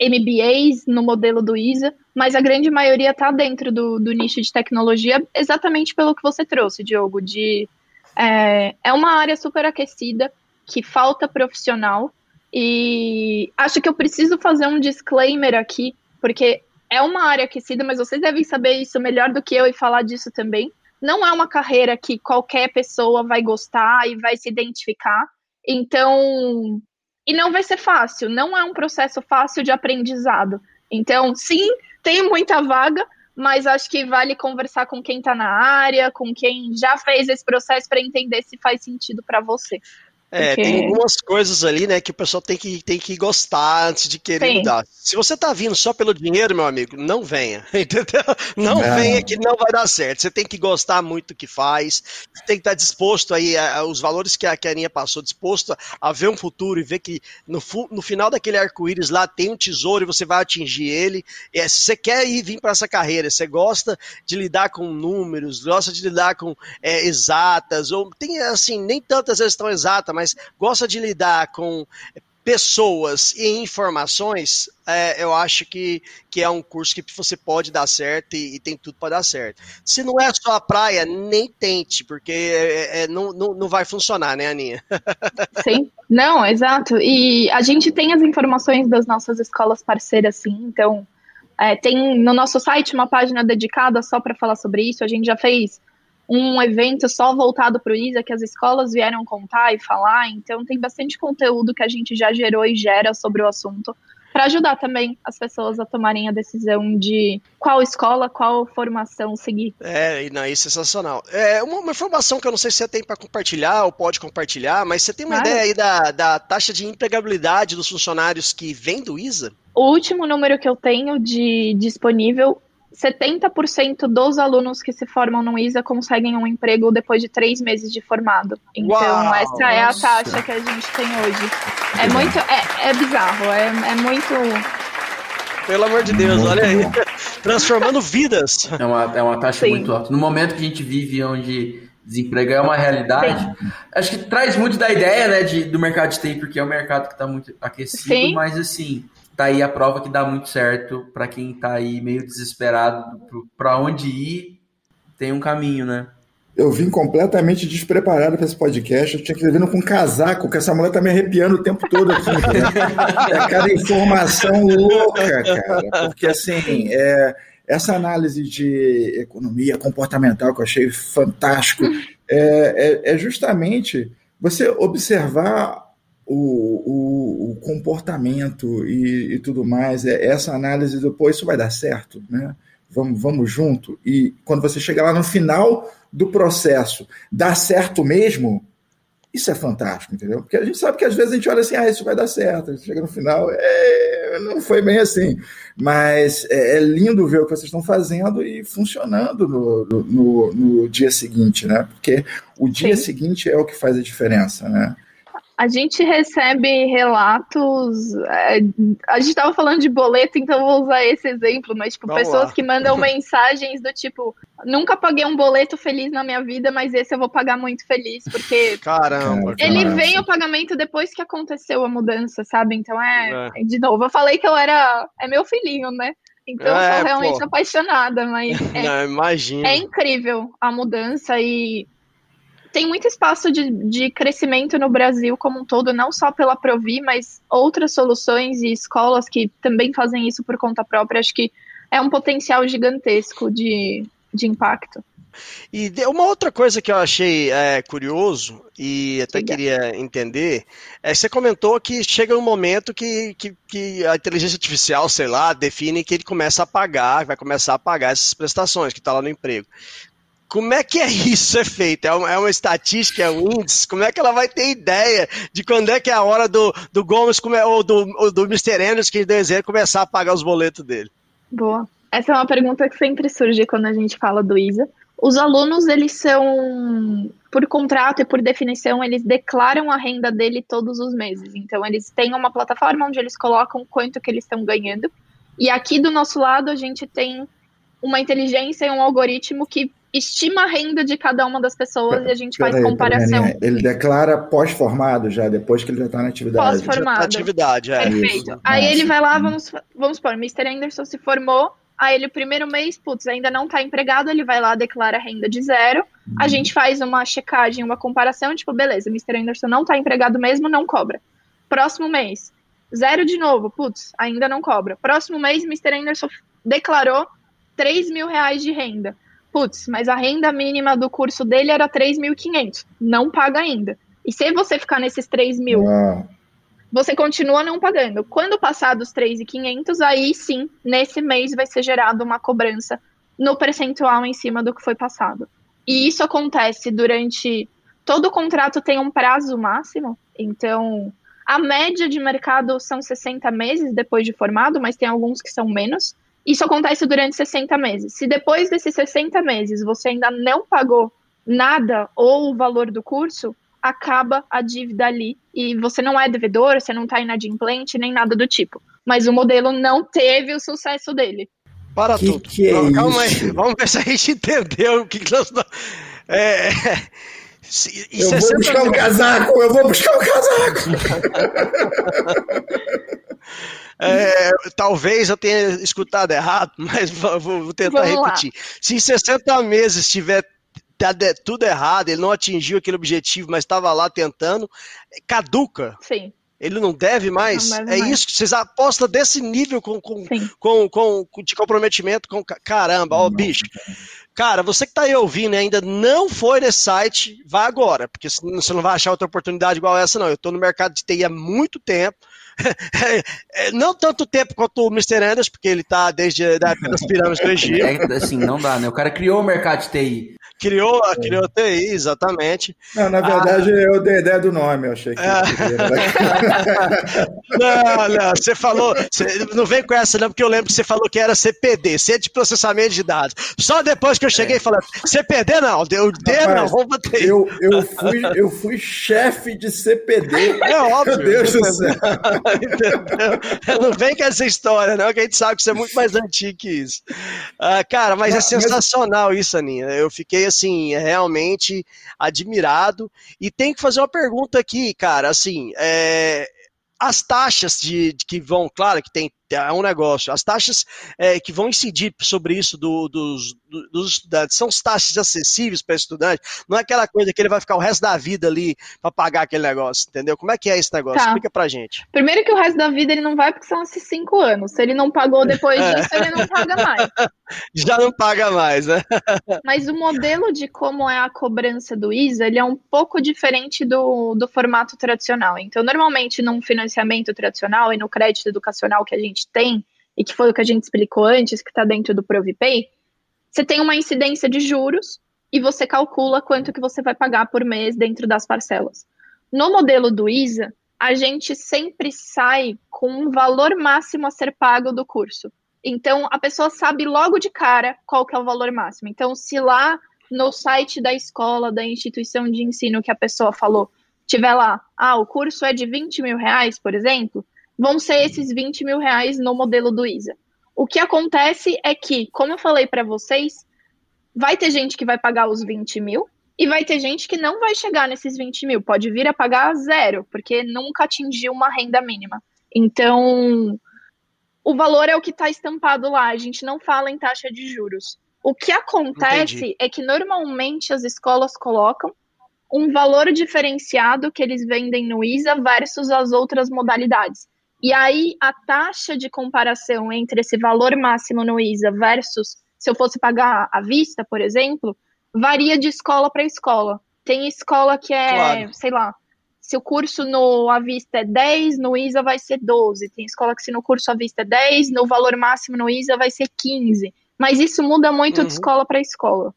MBAs no modelo do ISA, mas a grande maioria está dentro do, do nicho de tecnologia, exatamente pelo que você trouxe, Diogo, de é, é uma área super aquecida, que falta profissional, e acho que eu preciso fazer um disclaimer aqui, porque é uma área aquecida, mas vocês devem saber isso melhor do que eu e falar disso também. Não é uma carreira que qualquer pessoa vai gostar e vai se identificar. Então, e não vai ser fácil, não é um processo fácil de aprendizado. Então, sim, tem muita vaga, mas acho que vale conversar com quem está na área, com quem já fez esse processo para entender se faz sentido para você. É, Porque- tem algumas coisas ali, né, que o pessoal tem que, tem que gostar antes de querer Sim. mudar. Se você tá vindo só pelo dinheiro, meu amigo, não venha, entendeu? Não É. venha que não vai dar certo. Você tem que gostar muito do que faz, você tem que estar disposto aí, a, a- os valores que a, que a Aninha passou, disposto a, a ver um futuro e ver que no, fu- no final daquele arco-íris lá tem um tesouro e você vai atingir ele. É, se você quer ir vir para essa carreira, você gosta de lidar com números, gosta de lidar com é, exatas, ou tem assim, nem tantas vezes tão exatas, mas gosta de lidar com pessoas e informações, é, eu acho que, que é um curso que você pode dar certo e, e tem tudo para dar certo. Se não é só a praia, nem tente, porque é, é, não, não, não vai funcionar, né, Aninha? Sim, não, exato. E a gente tem as informações das nossas escolas parceiras, sim. Então, é, tem no nosso site uma página dedicada só para falar sobre isso. A gente já fez um evento só voltado para o ISA que as escolas vieram contar e falar. Então, tem bastante conteúdo que a gente já gerou e gera sobre o assunto. Para ajudar também as pessoas a tomarem a decisão de qual escola, qual formação seguir. É, e não, é sensacional. É uma, uma informação que eu não sei se você tem para compartilhar ou pode compartilhar, mas você tem uma ideia aí da, da taxa de empregabilidade dos funcionários que vêm do ISA? O último número que eu tenho de disponível, 70% dos alunos que se formam no ISA conseguem um emprego depois de três meses de formado. Então, Uau, essa é a nossa. taxa que a gente tem hoje. É muito, é, é bizarro, é, é muito. Pelo amor de Deus, olha aí. Transformando vidas. É uma, é uma taxa Sim. muito alta. No momento que a gente vive onde desemprego é uma realidade, acho que traz muito da ideia né, de, do mercado de TI, porque é um mercado que está muito aquecido, Sim. mas assim, tá aí a prova que dá muito certo para quem tá aí meio desesperado para onde ir, tem um caminho, né? Eu vim completamente despreparado para esse podcast. Eu tinha que vir vindo com um casaco, que essa mulher tá me arrepiando o tempo todo aqui. né? É cada informação louca, cara. Porque, assim, é, essa análise de economia comportamental que eu achei fantástico é, é- é justamente você observar o, o- o comportamento e, e tudo mais. É essa análise do, pô, isso vai dar certo, né? Vamos, vamos junto. E quando você chega lá no final do processo, dá certo mesmo, isso é fantástico, entendeu? Porque a gente sabe que às vezes a gente olha assim, ah, isso vai dar certo. Chega no final, é, não foi bem assim. Mas é, é lindo ver o que vocês estão fazendo e funcionando no, no- no- no dia seguinte, né? Porque o dia Sim. seguinte é o que faz a diferença, né? A gente recebe relatos. é, a gente estava falando de boleto, então eu vou usar esse exemplo, mas tipo, Vamos pessoas lá. que mandam mensagens do tipo, nunca paguei um boleto feliz na minha vida, mas esse eu vou pagar muito feliz, porque Caramba. Ele vem o pagamento depois que aconteceu a mudança, sabe? Então é, de novo, eu falei que eu era é meu filhinho, né? Então eu É, sou realmente pô. apaixonada, mas é Não, imagina. é incrível a mudança e tem muito espaço de, de crescimento no Brasil como um todo, não só pela Provi, mas outras soluções e escolas que também fazem isso por conta própria. Acho que é um potencial gigantesco de, de impacto. E uma outra coisa que eu achei é, curioso e até Diga. queria entender é que você comentou que chega um momento que, que, que a inteligência artificial, sei lá, define que ele começa a pagar, vai começar a pagar essas prestações que está lá no emprego. Como é que é isso é feito? É uma, é uma estatística, é um índice? Como é que ela vai ter ideia de quando é que é a hora do, do Gomes come- ou do, ou do Mr. Que exemplo, começar a pagar os boletos dele? Boa. Essa é uma pergunta que sempre surge quando a gente fala do ISA. Os alunos, eles são, por contrato e por definição, eles declaram a renda dele todos os meses. Então, eles têm uma plataforma onde eles colocam quanto que eles estão ganhando. E aqui do nosso lado, a gente tem uma inteligência e um algoritmo que estima a renda de cada uma das pessoas e a gente faz Peraí, comparação. Ele declara pós-formado já, depois que ele já está na atividade. Pós-formado. Formado. Atividade, é. Perfeito. Isso, Aí massa. ele vai lá, vamos, vamos supor, Mr. Anderson se formou, aí ele o primeiro mês, putz, ainda não tá empregado, ele vai lá, declara a renda de zero, a gente faz uma checagem, uma comparação, tipo, beleza, Mr. Anderson não tá empregado mesmo, não cobra. Próximo mês, zero de novo, putz, ainda não cobra. Próximo mês, Mr. Anderson declarou 3 mil reais de renda. Putz, mas a renda mínima do curso dele era 3.500, não paga ainda. E se você ficar nesses 3 mil, Ah, você continua não pagando. Quando passar dos 3,500, aí sim, nesse mês vai ser gerada uma cobrança no percentual em cima do que foi passado. E isso acontece durante todo o contrato tem um prazo máximo, então a média de mercado são 60 meses depois de formado, mas tem alguns que são menos. Isso acontece durante 60 meses. Se depois desses 60 meses você ainda não pagou nada ou o valor do curso, acaba a dívida ali e você não é devedor, você não está inadimplente nem nada do tipo. Mas o modelo não teve o sucesso dele. Para Que tudo. que é Não, Calma isso? aí, vamos ver se a gente entendeu o que, que nós. É, é, se- eu vou 60 buscar o casaco, eu vou buscar o casaco. É, talvez eu tenha escutado errado, mas vou, vou tentar Vamos lá. repetir. Se em 60 meses tiver tá tudo errado, ele não atingiu aquele objetivo, mas estava lá tentando, caduca. Sim, Ele não deve mais. Não deve é mais. isso que vocês apostam desse nível com, com, com, com, de comprometimento com ca- caramba, ó, bicho. Cara, você que tá aí ouvindo e ainda não foi nesse site, vá agora, porque você não vai achar outra oportunidade igual essa, não. Eu tô no mercado de TI há muito tempo. É, não tanto tempo quanto o Mr. Anderson, porque ele tá desde a época das pirâmides do Egito. É, assim, não dá, né? O cara criou o mercado de TI. Criou, criou a TI, exatamente. Não, na verdade, eu dei ideia do nome, eu achei que. Ah. Não, não, você falou, você não vem com essa não, porque eu lembro que você falou que era CPD, Centro de Processamento de Dados. Só depois que eu cheguei e falei, CPD não, deu D não, vamos bater. eu, eu fui, eu fui chefe de CPD. É óbvio. Meu Deus do céu. Entendeu? Não vem com essa história, não, que a gente sabe que você é muito mais antigo que isso. Ah, cara, mas é Mas- sensacional isso, Aninha. Eu fiquei, assim, realmente admirado. E tem que fazer uma pergunta aqui, cara, assim, é, as taxas de, de que vão, claro que tem é um negócio, as taxas é, que vão incidir sobre isso do- dos, do- dos estudantes são as taxas acessíveis para estudante, não é aquela coisa que ele vai ficar o resto da vida ali para pagar aquele negócio, entendeu? Como é que é esse negócio? Tá. Explica pra gente. Primeiro que o resto da vida ele não vai porque são esses cinco anos. Se ele não pagou depois É. disso, ele não paga mais. Já não paga mais, né? Mas o modelo de como é a cobrança do ISA, ele é um pouco diferente do, do formato tradicional. Então, normalmente, num financiamento tradicional e no crédito educacional que a gente tem, e que foi o que a gente explicou antes, que está dentro do ProviPay, você tem uma incidência de juros e você calcula quanto que você vai pagar por mês dentro das parcelas. No modelo do ISA, a gente sempre sai com um valor máximo a ser pago do curso. Então, a pessoa sabe logo de cara qual que é o valor máximo. Então, se lá no site da escola, da instituição de ensino que a pessoa falou, tiver lá, ah, o curso é de 20 mil reais, por exemplo, vão ser esses 20 mil reais no modelo do ISA. O que acontece é que, como eu falei para vocês, vai ter gente que vai pagar os 20 mil e vai ter gente que não vai chegar nesses 20 mil, pode vir a pagar zero, porque nunca atingiu uma renda mínima. Então, o valor é o que está estampado lá, a gente não fala em taxa de juros. O que acontece Entendi. é que normalmente as escolas colocam um valor diferenciado que eles vendem no ISA versus as outras modalidades. E aí a taxa de comparação entre esse valor máximo no ISA versus se eu fosse pagar à vista, por exemplo, varia de escola para escola. Tem escola que é, Claro. sei lá, se o curso no à vista é 10, no ISA vai ser 12. Tem escola que se no curso à vista é 10, no valor máximo no ISA vai ser 15. Mas isso muda muito Uhum. de escola para escola.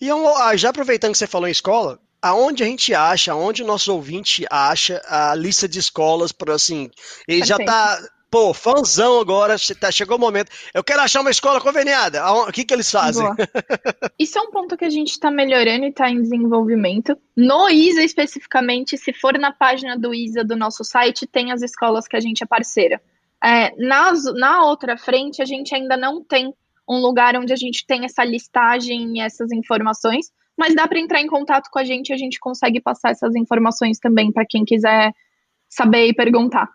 E um- ah, já aproveitando que você falou em escola, aonde a gente acha, aonde o nosso ouvinte acha a lista de escolas para assim, ele já Perfeito. tá, pô, fãzão agora, tá- chegou o momento, eu quero achar uma escola conveniada, o que que eles fazem? Boa. Isso é um ponto que a gente está melhorando e está em desenvolvimento. No ISA especificamente, se for na página do ISA do nosso site, tem as escolas que a gente é parceira. É, nas, na outra frente, a gente ainda não tem um lugar onde a gente tem essa listagem e essas informações, mas dá para entrar em contato com a gente e a gente consegue passar essas informações também para quem quiser saber e perguntar.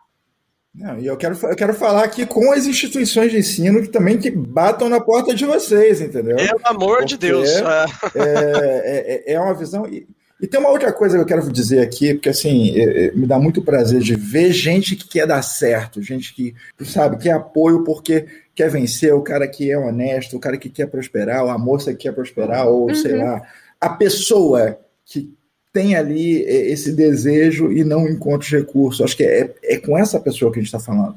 Não, e eu quero, eu quero falar aqui com as instituições de ensino que também que batam na porta de vocês, entendeu? Pelo amor de Porque- Deus. ah, É, é, é uma visão. E, e tem uma outra coisa que eu quero dizer aqui, porque assim, é- é, me dá muito prazer de ver gente que quer dar certo, gente que, sabe, quer apoio porque quer vencer, o cara que é honesto, o cara que quer prosperar, ou a moça que quer prosperar, ou sei Uhum. lá, a pessoa que tem ali é, esse desejo e não encontra os recursos. Acho que é, é com essa pessoa que a gente está falando.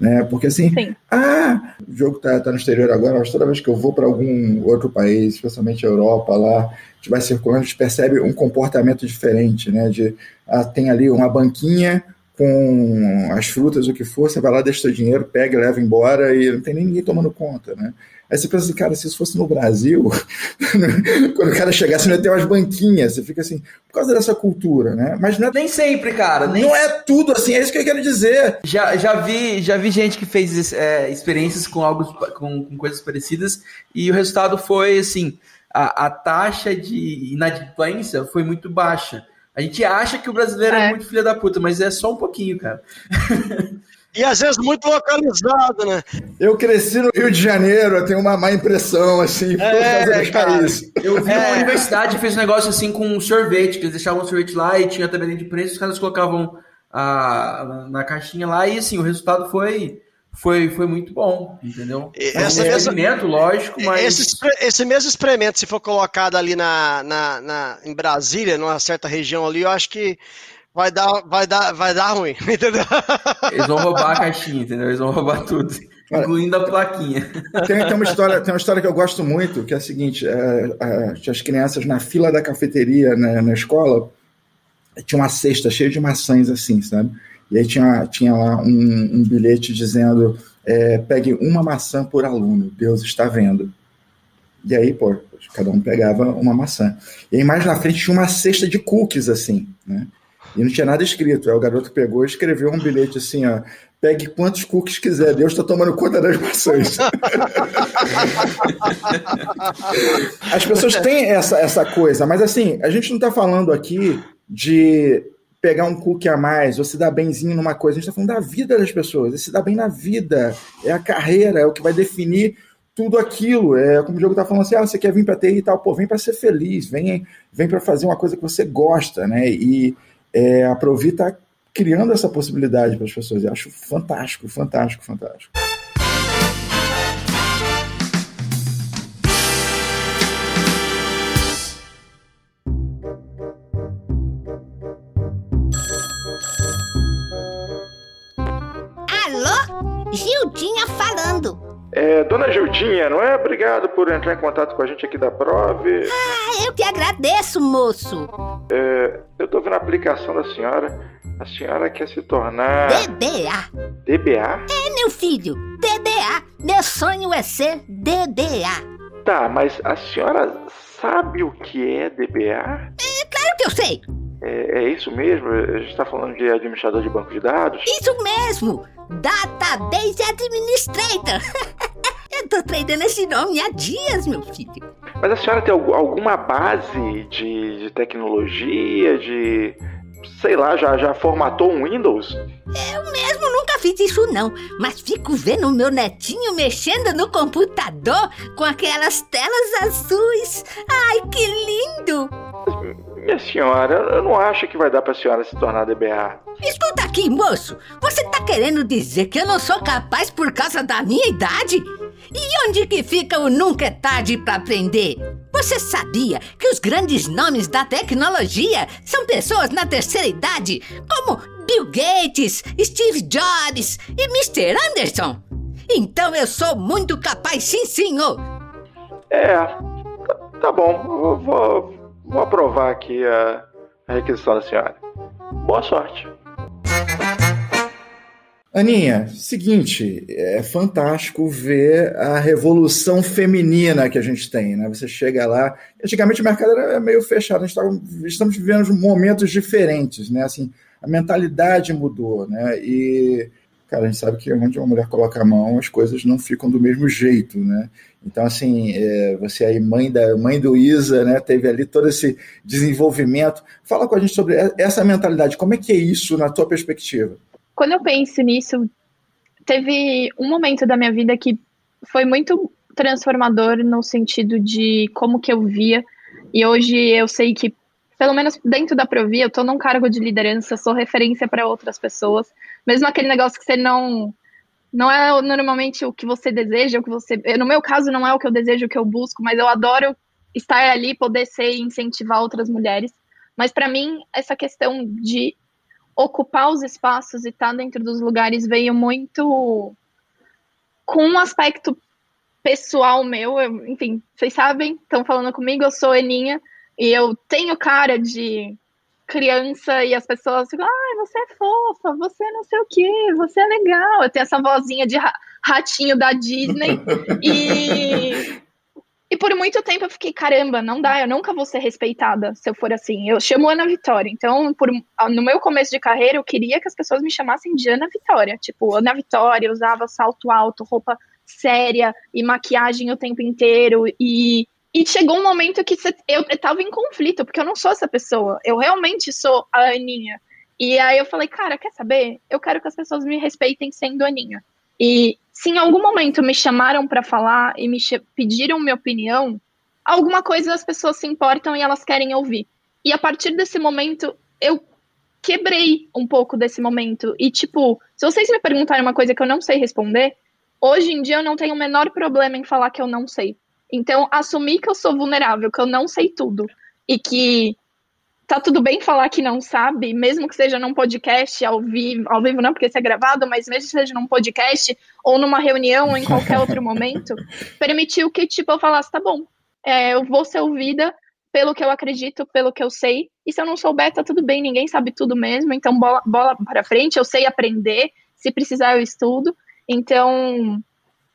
Né? Porque assim, Sim. ah, o jogo está tá no exterior agora, mas toda vez que eu vou para algum outro país, especialmente a Europa, lá, a gente vai circulando, a gente percebe um comportamento diferente, né? De, ah, tem ali uma banquinha com as frutas, o que for, você vai lá, deixa seu dinheiro, pega e leva embora e não tem nem ninguém tomando conta, né? Aí você pensa assim, cara, se isso fosse no Brasil, quando o cara chegasse, não ia ter umas banquinhas. Você fica assim, por causa dessa cultura, né? Mas não é, Nem sempre, cara. Nem não é tudo assim, é isso que eu quero dizer. Já, já, vi, já vi gente que fez é, experiências com, algo, com, com coisas parecidas e o resultado foi assim: a, a taxa de inadimplência foi muito baixa. A gente acha que o brasileiro é, É. muito filho da puta, mas é só um pouquinho, cara. E às vezes muito localizado, né? Eu cresci no Rio de Janeiro, eu tenho uma má impressão, assim, por É, causa cara. países. Eu vi É. uma universidade que fez um negócio assim com um sorvete, que eles deixavam o sorvete lá e tinha tabela de preço, os caras colocavam a, na, na caixinha lá e assim, o resultado foi, foi, foi muito bom, entendeu? E É um essa mesma- experimento, lógico, mas. Esse, esse mesmo experimento, se for colocado ali na, na, na- em Brasília, numa certa região ali, eu acho que vai dar, vai dar, vai dar ruim, entendeu? Eles vão roubar a caixinha, entendeu? Eles vão roubar tudo, incluindo a plaquinha. Tem, tem uma história, tem uma história que eu gosto muito, que é a seguinte: é, é, as crianças na fila da cafeteria na, na escola, tinha uma cesta cheia de maçãs assim, sabe? E aí tinha, tinha lá um, um bilhete dizendo: é, pegue uma maçã por aluno, Deus está vendo. E aí, pô, cada um pegava uma maçã. E aí mais na frente tinha uma cesta de cookies assim, né? E não tinha nada escrito. Aí o garoto pegou e escreveu um bilhete assim, ó. Pegue quantos cookies quiser, Deus está tomando conta das maçãs. As pessoas têm essa, essa coisa, mas assim, a gente não está falando aqui de pegar um cookie a mais ou se dar benzinho numa coisa, a gente está falando da vida das pessoas, é se dar bem na vida, é a carreira, é o que vai definir tudo aquilo. É como o jogo tá falando assim: ah, você quer vir para TI e tal, pô, vem para ser feliz, vem, vem para fazer uma coisa que você gosta, né? E é, a Provi tá criando essa possibilidade para as pessoas. Eu acho fantástico, fantástico, fantástico. Gildinha falando. É, dona Gildinha, não é? Obrigado por entrar em contato com a gente aqui da Prove. Ah, eu que agradeço, moço. É, eu tô vendo a aplicação da senhora. A senhora quer se tornar DBA. DBA? É, meu filho, DBA. Meu sonho é ser DBA. Tá, mas a senhora sabe o que é DBA? Claro que eu sei. É, é isso mesmo? A gente tá falando de administrador de banco de dados? Isso mesmo. Database Administrator. eu tô treinando esse nome há dias, meu filho. Mas a senhora tem algu- alguma base de, de tecnologia, de. sei lá, já, já formatou um Windows? Eu mesmo nunca fiz isso não, mas fico vendo o meu netinho mexendo no computador com aquelas telas azuis. Ai, que lindo! Minha senhora, eu não acho que vai dar pra senhora se tornar DBA. Escuta aqui, moço. Você tá querendo dizer que eu não sou capaz por causa da minha idade? E onde que fica o nunca é tarde pra aprender? Você sabia que os grandes nomes da tecnologia são pessoas na terceira idade, como Bill Gates, Steve Jobs e Mr. Anderson? Então eu sou muito capaz, sim, senhor. É, tá, tá bom, eu vou, vou aprovar aqui a, a requisição da senhora. Boa sorte. Aninha, seguinte, é fantástico ver a revolução feminina que a gente tem, né? Você chega lá, antigamente o mercado era meio fechado, a gente tava, estamos vivendo momentos diferentes, né? Assim, a mentalidade mudou, né? E, cara, a gente sabe que onde uma mulher coloca a mão, as coisas não ficam do mesmo jeito, né? Então, assim, é, você aí, mãe, da, mãe do Isa, né? Teve ali todo esse desenvolvimento. Fala com a gente sobre essa mentalidade, como é que é isso na tua perspectiva? Quando eu penso nisso, teve um momento da minha vida que foi muito transformador no sentido de como que eu via. E hoje eu sei que, pelo menos dentro da Provi, eu tô num cargo de liderança, sou referência para outras pessoas. Mesmo aquele negócio que você não não é normalmente o que você deseja, o que você, no meu caso não é o que eu desejo, o que eu busco, mas eu adoro estar ali, poder ser e incentivar outras mulheres. Mas para mim, essa questão de ocupar os espaços e estar tá dentro dos lugares veio muito com um aspecto pessoal meu. Eu, enfim, vocês sabem, estão falando comigo, eu sou Eninha e eu tenho cara de criança e as pessoas ficam, ai, você é fofa, você não sei o que, você é legal. Eu tenho essa vozinha de ratinho da Disney e e por muito tempo eu fiquei, caramba, não dá, eu nunca vou ser respeitada se eu for assim. Eu chamo Ana Vitória. Então, por, no meu começo de carreira, eu queria que as pessoas me chamassem de Ana Vitória. Tipo, Ana Vitória, usava salto alto, roupa séria e maquiagem o tempo inteiro. E, e chegou um momento que eu, eu tava em conflito, porque eu não sou essa pessoa. Eu realmente sou a Aninha. E aí eu falei, cara, quer saber? Eu quero que as pessoas me respeitem sendo Aninha. E se em algum momento me chamaram para falar e me pediram minha opinião, alguma coisa as pessoas se importam e elas querem ouvir. E a partir desse momento, eu quebrei um pouco desse momento. E, tipo, se vocês me perguntarem uma coisa que eu não sei responder, hoje em dia eu não tenho o menor problema em falar que eu não sei. Então, assumir que eu sou vulnerável, que eu não sei tudo, e que tá tudo bem falar que não sabe, mesmo que seja num podcast ao vivo, ao vivo não, porque isso é gravado, mas mesmo que seja num podcast ou numa reunião ou em qualquer outro momento, permitiu que, tipo, eu falasse, tá bom, é, eu vou ser ouvida pelo que eu acredito, pelo que eu sei, e se eu não souber, tá tudo bem, ninguém sabe tudo mesmo, então bola, bola para frente, eu sei aprender, se precisar eu estudo, então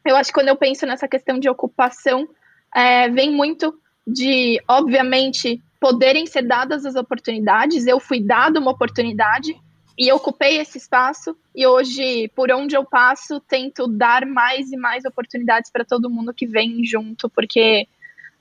eu acho que quando eu penso nessa questão de ocupação, é, vem muito de, obviamente, poderem ser dadas as oportunidades. Eu fui dada uma oportunidade e ocupei esse espaço e hoje, por onde eu passo, tento dar mais e mais oportunidades para todo mundo que vem junto, porque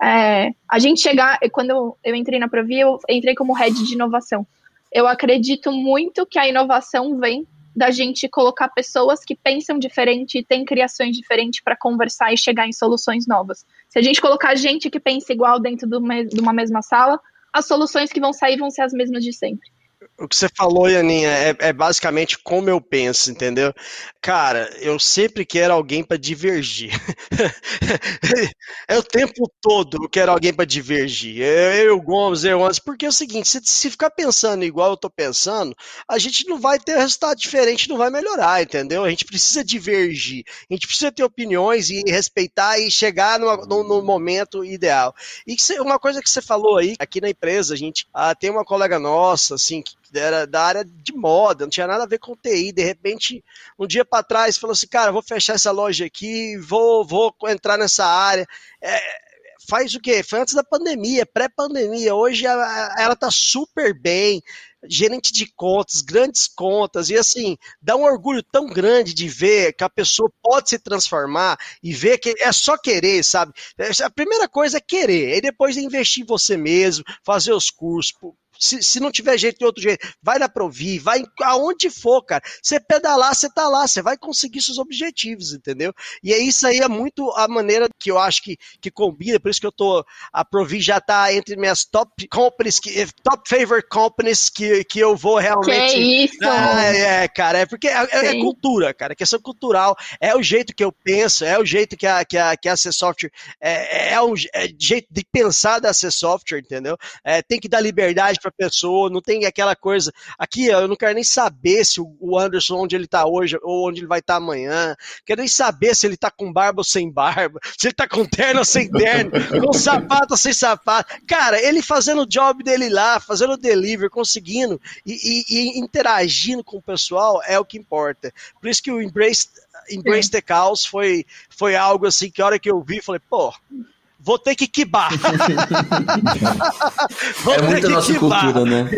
é, a gente chegar, quando eu, eu entrei na Provi, eu entrei como head de inovação. Eu acredito muito que a inovação vem da gente colocar pessoas que pensam diferente e têm criações diferentes para conversar e chegar em soluções novas. Se a gente colocar gente que pensa igual dentro de uma mesma sala, as soluções que vão sair vão ser as mesmas de sempre o que você falou, Ianinha, é, é, basicamente como eu penso, entendeu? Cara, eu sempre quero alguém para divergir. é o tempo todo eu quero alguém para divergir. Eu, eu, Gomes, eu antes, porque é o seguinte, se, se ficar pensando igual eu tô pensando, a gente não vai ter resultado diferente, não vai melhorar, entendeu? A gente precisa divergir, a gente precisa ter opiniões e respeitar e chegar no, no, no momento ideal. E uma coisa que você falou aí, aqui na empresa, a gente ah, tem uma colega nossa, assim, que era da área de moda, não tinha nada a ver com TI. De repente, um dia para trás, falou assim: cara, vou fechar essa loja aqui, vou, vou entrar nessa área. É, faz o quê? Foi antes da pandemia, pré-pandemia. Hoje ela tá super bem, gerente de contas, grandes contas, e assim, dá um orgulho tão grande de ver que a pessoa pode se transformar e ver que é só querer, sabe? A primeira coisa é querer, aí depois é investir em você mesmo, fazer os cursos, se, se não tiver jeito de outro jeito, vai na Provi, vai aonde for, cara. Você pedalar, você tá lá, você vai conseguir seus objetivos, entendeu? E é isso aí é muito a maneira que eu acho que, que combina, por isso que eu tô. A Provi já tá entre minhas top companies, que, top favorite companies que, que eu vou realmente. Que isso! Ah, é, cara, é porque é, é, cultura, cara, é questão cultural. É o jeito que eu penso, é o jeito que a, que a, que a C Software é, é, um é jeito de pensar da C Software, entendeu? É, tem que dar liberdade para pessoa, não tem aquela coisa. Aqui, eu não quero nem saber se o Anderson, onde ele está hoje, ou onde ele vai estar tá amanhã. Quero nem saber se ele está com barba ou sem barba, se ele está com terno ou sem terno, com sapato ou sem sapato. Cara, ele fazendo o job dele lá, fazendo o delivery, conseguindo e, e, e interagindo com o pessoal é o que importa. Por isso que o Embrace Embrace the Chaos foi, foi algo assim que a hora que eu vi, falei, pô, vou ter que quibar. é muito a nossa quibar. cultura, né?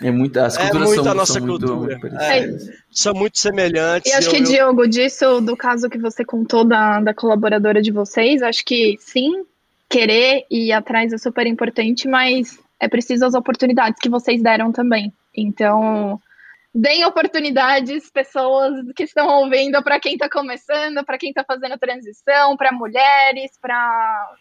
É muito, as é culturas muito são, a nossa são cultura. Muito, é, são muito semelhantes. E acho eu, que, eu... Diogo, disso, do caso que você contou da, da colaboradora de vocês, acho que sim, querer e ir atrás é super importante, mas é preciso as oportunidades que vocês deram também. Então, deem oportunidades, pessoas que estão ouvindo, para quem está começando, para quem está fazendo transição, para mulheres, para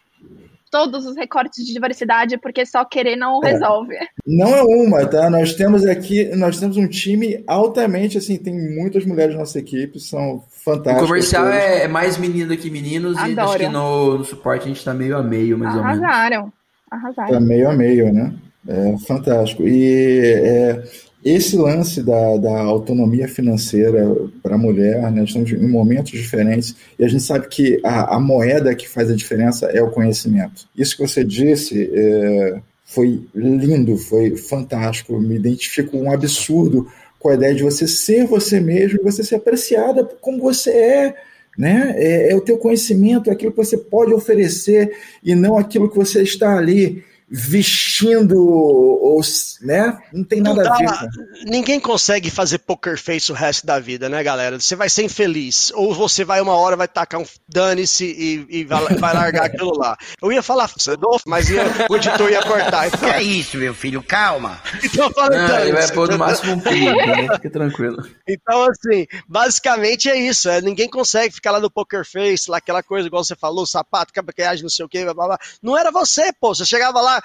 todos os recortes de diversidade, porque só querer não é. resolve. Não é uma, tá? Nós temos aqui, nós temos um time altamente, assim, tem muitas mulheres na nossa equipe, são fantásticas. O comercial é, é, mais menino do que meninos, Adoro. e acho que no, no, suporte a gente tá meio a meio, mais Arrasaram. ou menos. Arrasaram. Arrasaram. Tá meio a meio, né? É fantástico. E é, esse lance da, da autonomia financeira para a mulher, né, estamos em momentos diferentes e a gente sabe que a, a, moeda que faz a diferença é o conhecimento. Isso que você disse é, foi lindo, foi fantástico. Me identifico um absurdo com a ideia de você ser você mesmo, você ser apreciada como você é. Né? É, é o teu conhecimento, é aquilo que você pode oferecer e não aquilo que você está ali vestindo, ou, né? Não tem nada não dá, a ver. Ninguém consegue fazer poker face o resto da vida, né, galera? Você vai ser infeliz. Ou você vai uma hora, vai tacar um dane-se e, e vai, vai, largar aquilo lá. Eu ia falar, mas ia, o editor ia cortar. Então... Que é isso, meu filho? Calma. Então fala Não, ele vai pôr no máximo um né? Fica tranquilo. Então, assim, basicamente é isso. É, ninguém consegue ficar lá no poker face, lá aquela coisa, igual você falou, sapato, maquiagem, não sei o quê, blá, blá, blá. Não era você, pô. Você chegava lá,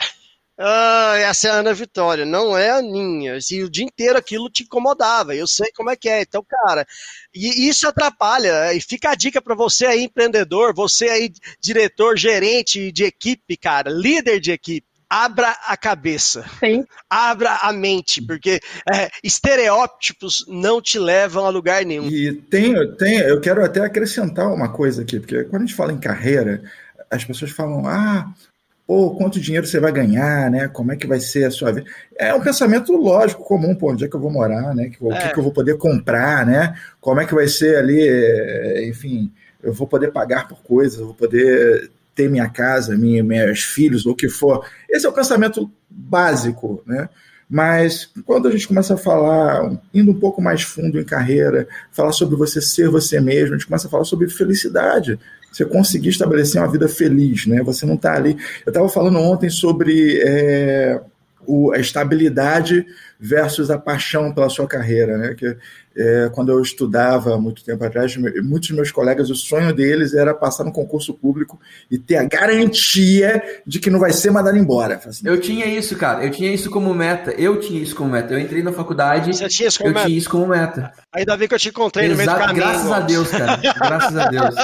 ah, essa é a Ana Vitória, não é a Aninha. Se o dia inteiro aquilo te incomodava, eu sei como é que é. Então, cara, e isso atrapalha. E fica a dica para você aí, empreendedor, você aí, diretor, gerente de equipe, cara, líder de equipe abra a cabeça, Sim. abra a mente, porque é, estereótipos não te levam a lugar nenhum. E tem, tem, eu quero até acrescentar uma coisa aqui, porque quando a gente fala em carreira, as pessoas falam, ah, pô, quanto dinheiro você vai ganhar, né? Como é que vai ser a sua vida? É um pensamento lógico, comum, pô, onde é que eu vou morar, né? O que, é. que eu vou poder comprar, né? Como é que vai ser ali, eh, enfim, eu vou poder pagar por coisas, eu vou poder ter minha casa, minha, meus filhos, ou o que for. Esse é o pensamento básico, né? Mas quando a gente começa a falar, indo um pouco mais fundo em carreira, falar sobre você ser você mesmo, a gente começa a falar sobre felicidade. Você conseguir estabelecer uma vida feliz, né? Você não está ali. Eu estava falando ontem sobre é, o, a estabilidade versus a paixão pela sua carreira, né? Que é, quando eu estudava muito tempo atrás, muitos dos meus colegas, o sonho deles era passar no concurso público e ter a garantia de que não vai ser mandado embora. Assim. Eu tinha isso, cara. Eu tinha isso como meta. Eu tinha isso como meta. Eu entrei na faculdade. Você tinha isso como eu meta? tinha isso como meta. Ainda bem que eu te encontrei Exato, no meio do caminho. Graças a Deus, cara. Graças a Deus.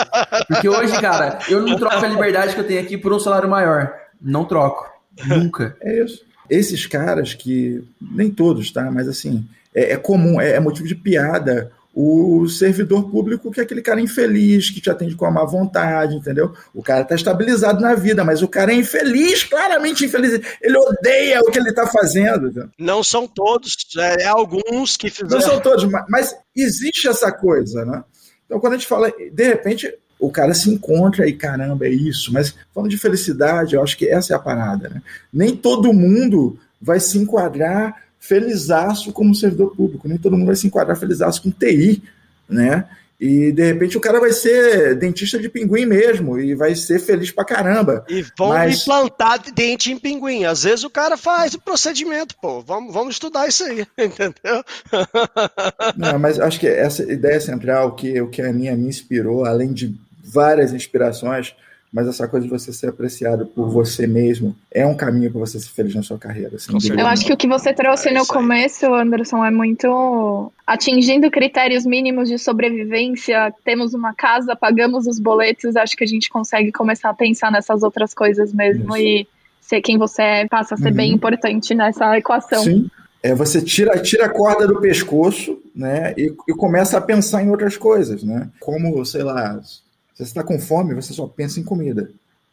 Porque hoje, cara, eu não troco a liberdade que eu tenho aqui por um salário maior. Não troco. Nunca. É isso. Esses caras que, nem todos, tá? Mas assim, é, é comum, é, é, motivo de piada o servidor público que é aquele cara infeliz, que te atende com a má vontade, entendeu? O cara tá estabilizado na vida, mas o cara é infeliz, claramente infeliz. Ele odeia o que ele tá fazendo. Entendeu? Não são todos, é, é alguns que fizeram. Não são todos, mas, mas existe essa coisa, né? Então, quando a gente fala, de repente, o cara se encontra e caramba, é isso. Mas falando de felicidade, eu acho que essa é a parada, né? Nem todo mundo vai se enquadrar felizaço como servidor público, nem todo mundo vai se enquadrar felizaço com TI, né? E de repente o cara vai ser dentista de pinguim mesmo e vai ser feliz pra caramba. E vão mas... implantar dente em pinguim. Às vezes o cara faz o procedimento, pô. Vamos, vamos estudar isso aí, entendeu? Não, mas acho que essa ideia central, que o que a minha me inspirou, além de várias inspirações, mas essa coisa de você ser apreciado por você mesmo é um caminho para você ser feliz na sua carreira. Eu acho que o que você trouxe é no começo, Anderson, é muito atingindo critérios mínimos de sobrevivência. Temos uma casa, pagamos os boletos, acho que a gente consegue começar a pensar nessas outras coisas mesmo Isso. e ser quem você é passa a ser uhum. bem importante nessa equação. Sim. É, você tira, tira a corda do pescoço, né, e, e começa a pensar em outras coisas, né? Como, sei lá, se você está com fome, você só pensa em comida.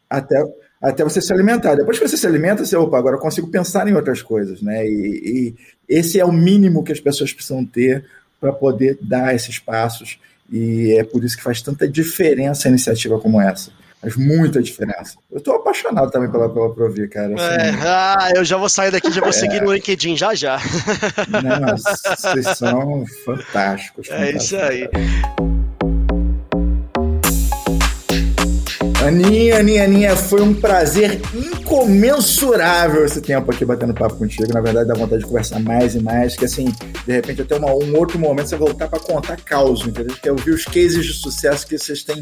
Até, até você se alimentar. Depois que você se alimenta, você, opa, agora eu consigo pensar em outras coisas, né? E, e esse é o mínimo que as pessoas precisam ter para poder dar esses passos. E é por isso que faz tanta diferença a iniciativa como essa. Faz muita diferença. Eu estou apaixonado também pela, pela Provir, cara. Assim, é, ah, eu já vou sair daqui, já vou é, seguir no LinkedIn já já. Nossa, vocês são fantásticos. É fantásticos, isso aí. Aninha, Aninha, Aninha, foi um prazer incomensurável esse tempo aqui batendo papo contigo. Na verdade, dá vontade de conversar mais e mais. Que assim, de repente, até uma, um outro momento você voltar para contar causa, entendeu? Que eu vi os cases de sucesso que vocês têm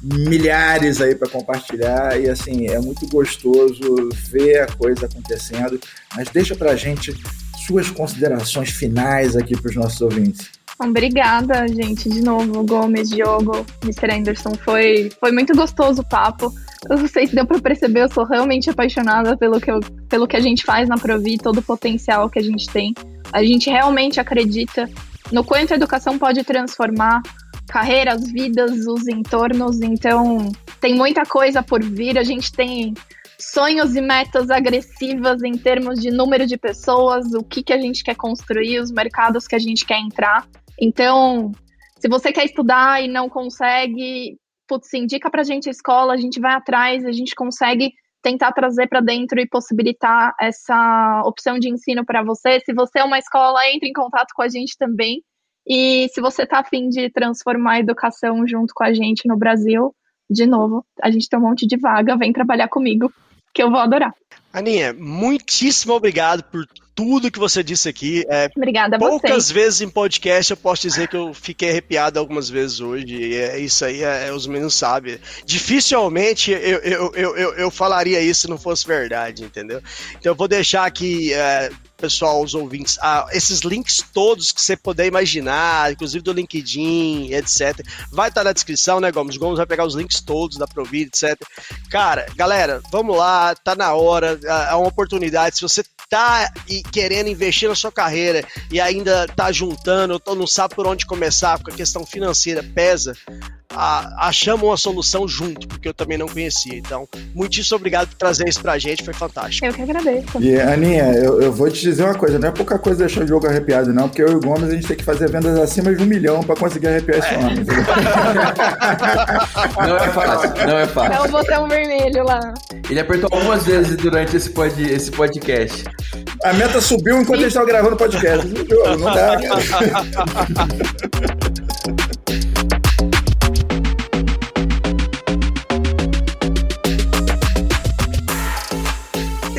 milhares aí para compartilhar. E assim, é muito gostoso ver a coisa acontecendo. Mas deixa pra gente suas considerações finais aqui para os nossos ouvintes. Obrigada, gente, de novo, Gomes, Diogo, Mr. Anderson. Foi, foi muito gostoso o papo. Eu não sei se deu para perceber, eu sou realmente apaixonada pelo que, eu, pelo que a gente faz na Provi, todo o potencial que a gente tem. A gente realmente acredita no quanto a educação pode transformar carreiras, vidas, os entornos. Então, tem muita coisa por vir. A gente tem sonhos e metas agressivas em termos de número de pessoas, o que, que a gente quer construir, os mercados que a gente quer entrar. Então, se você quer estudar e não consegue, putz, indica pra gente a escola, a gente vai atrás, a gente consegue tentar trazer para dentro e possibilitar essa opção de ensino para você. Se você é uma escola, entre em contato com a gente também. E se você está afim de transformar a educação junto com a gente no Brasil, de novo, a gente tem um monte de vaga, vem trabalhar comigo, que eu vou adorar. Aninha, muitíssimo obrigado por tudo que você disse aqui. É, Obrigada a poucas você. vezes em podcast eu posso dizer que eu fiquei arrepiado algumas vezes hoje. E é, isso aí é, os meninos sabem. Dificilmente eu, eu, eu, eu, eu falaria isso se não fosse verdade, entendeu? Então eu vou deixar aqui. É, pessoal, os ouvintes, ah, esses links todos que você puder imaginar, inclusive do LinkedIn, etc. Vai estar na descrição, né, Gomes? Gomes vai pegar os links todos da Provida, etc. Cara, galera, vamos lá, tá na hora, é uma oportunidade. Se você tá querendo investir na sua carreira e ainda tá juntando, ou não sabe por onde começar, porque a questão financeira pesa, a, achamos uma solução junto, porque eu também não conhecia. Então, muitíssimo obrigado por trazer isso pra gente, foi fantástico. Eu que agradeço. E, Aninha, eu, eu vou te dizer uma coisa, não é pouca coisa deixar o jogo arrepiado, não, porque eu e o Gomes a gente tem que fazer vendas acima de um milhão pra conseguir arrepiar esse homem. Não é fácil, não é fácil. É o botão vermelho lá. Ele apertou algumas vezes durante esse, pod, esse podcast. A meta subiu enquanto a gente tava gravando o podcast. Não dá,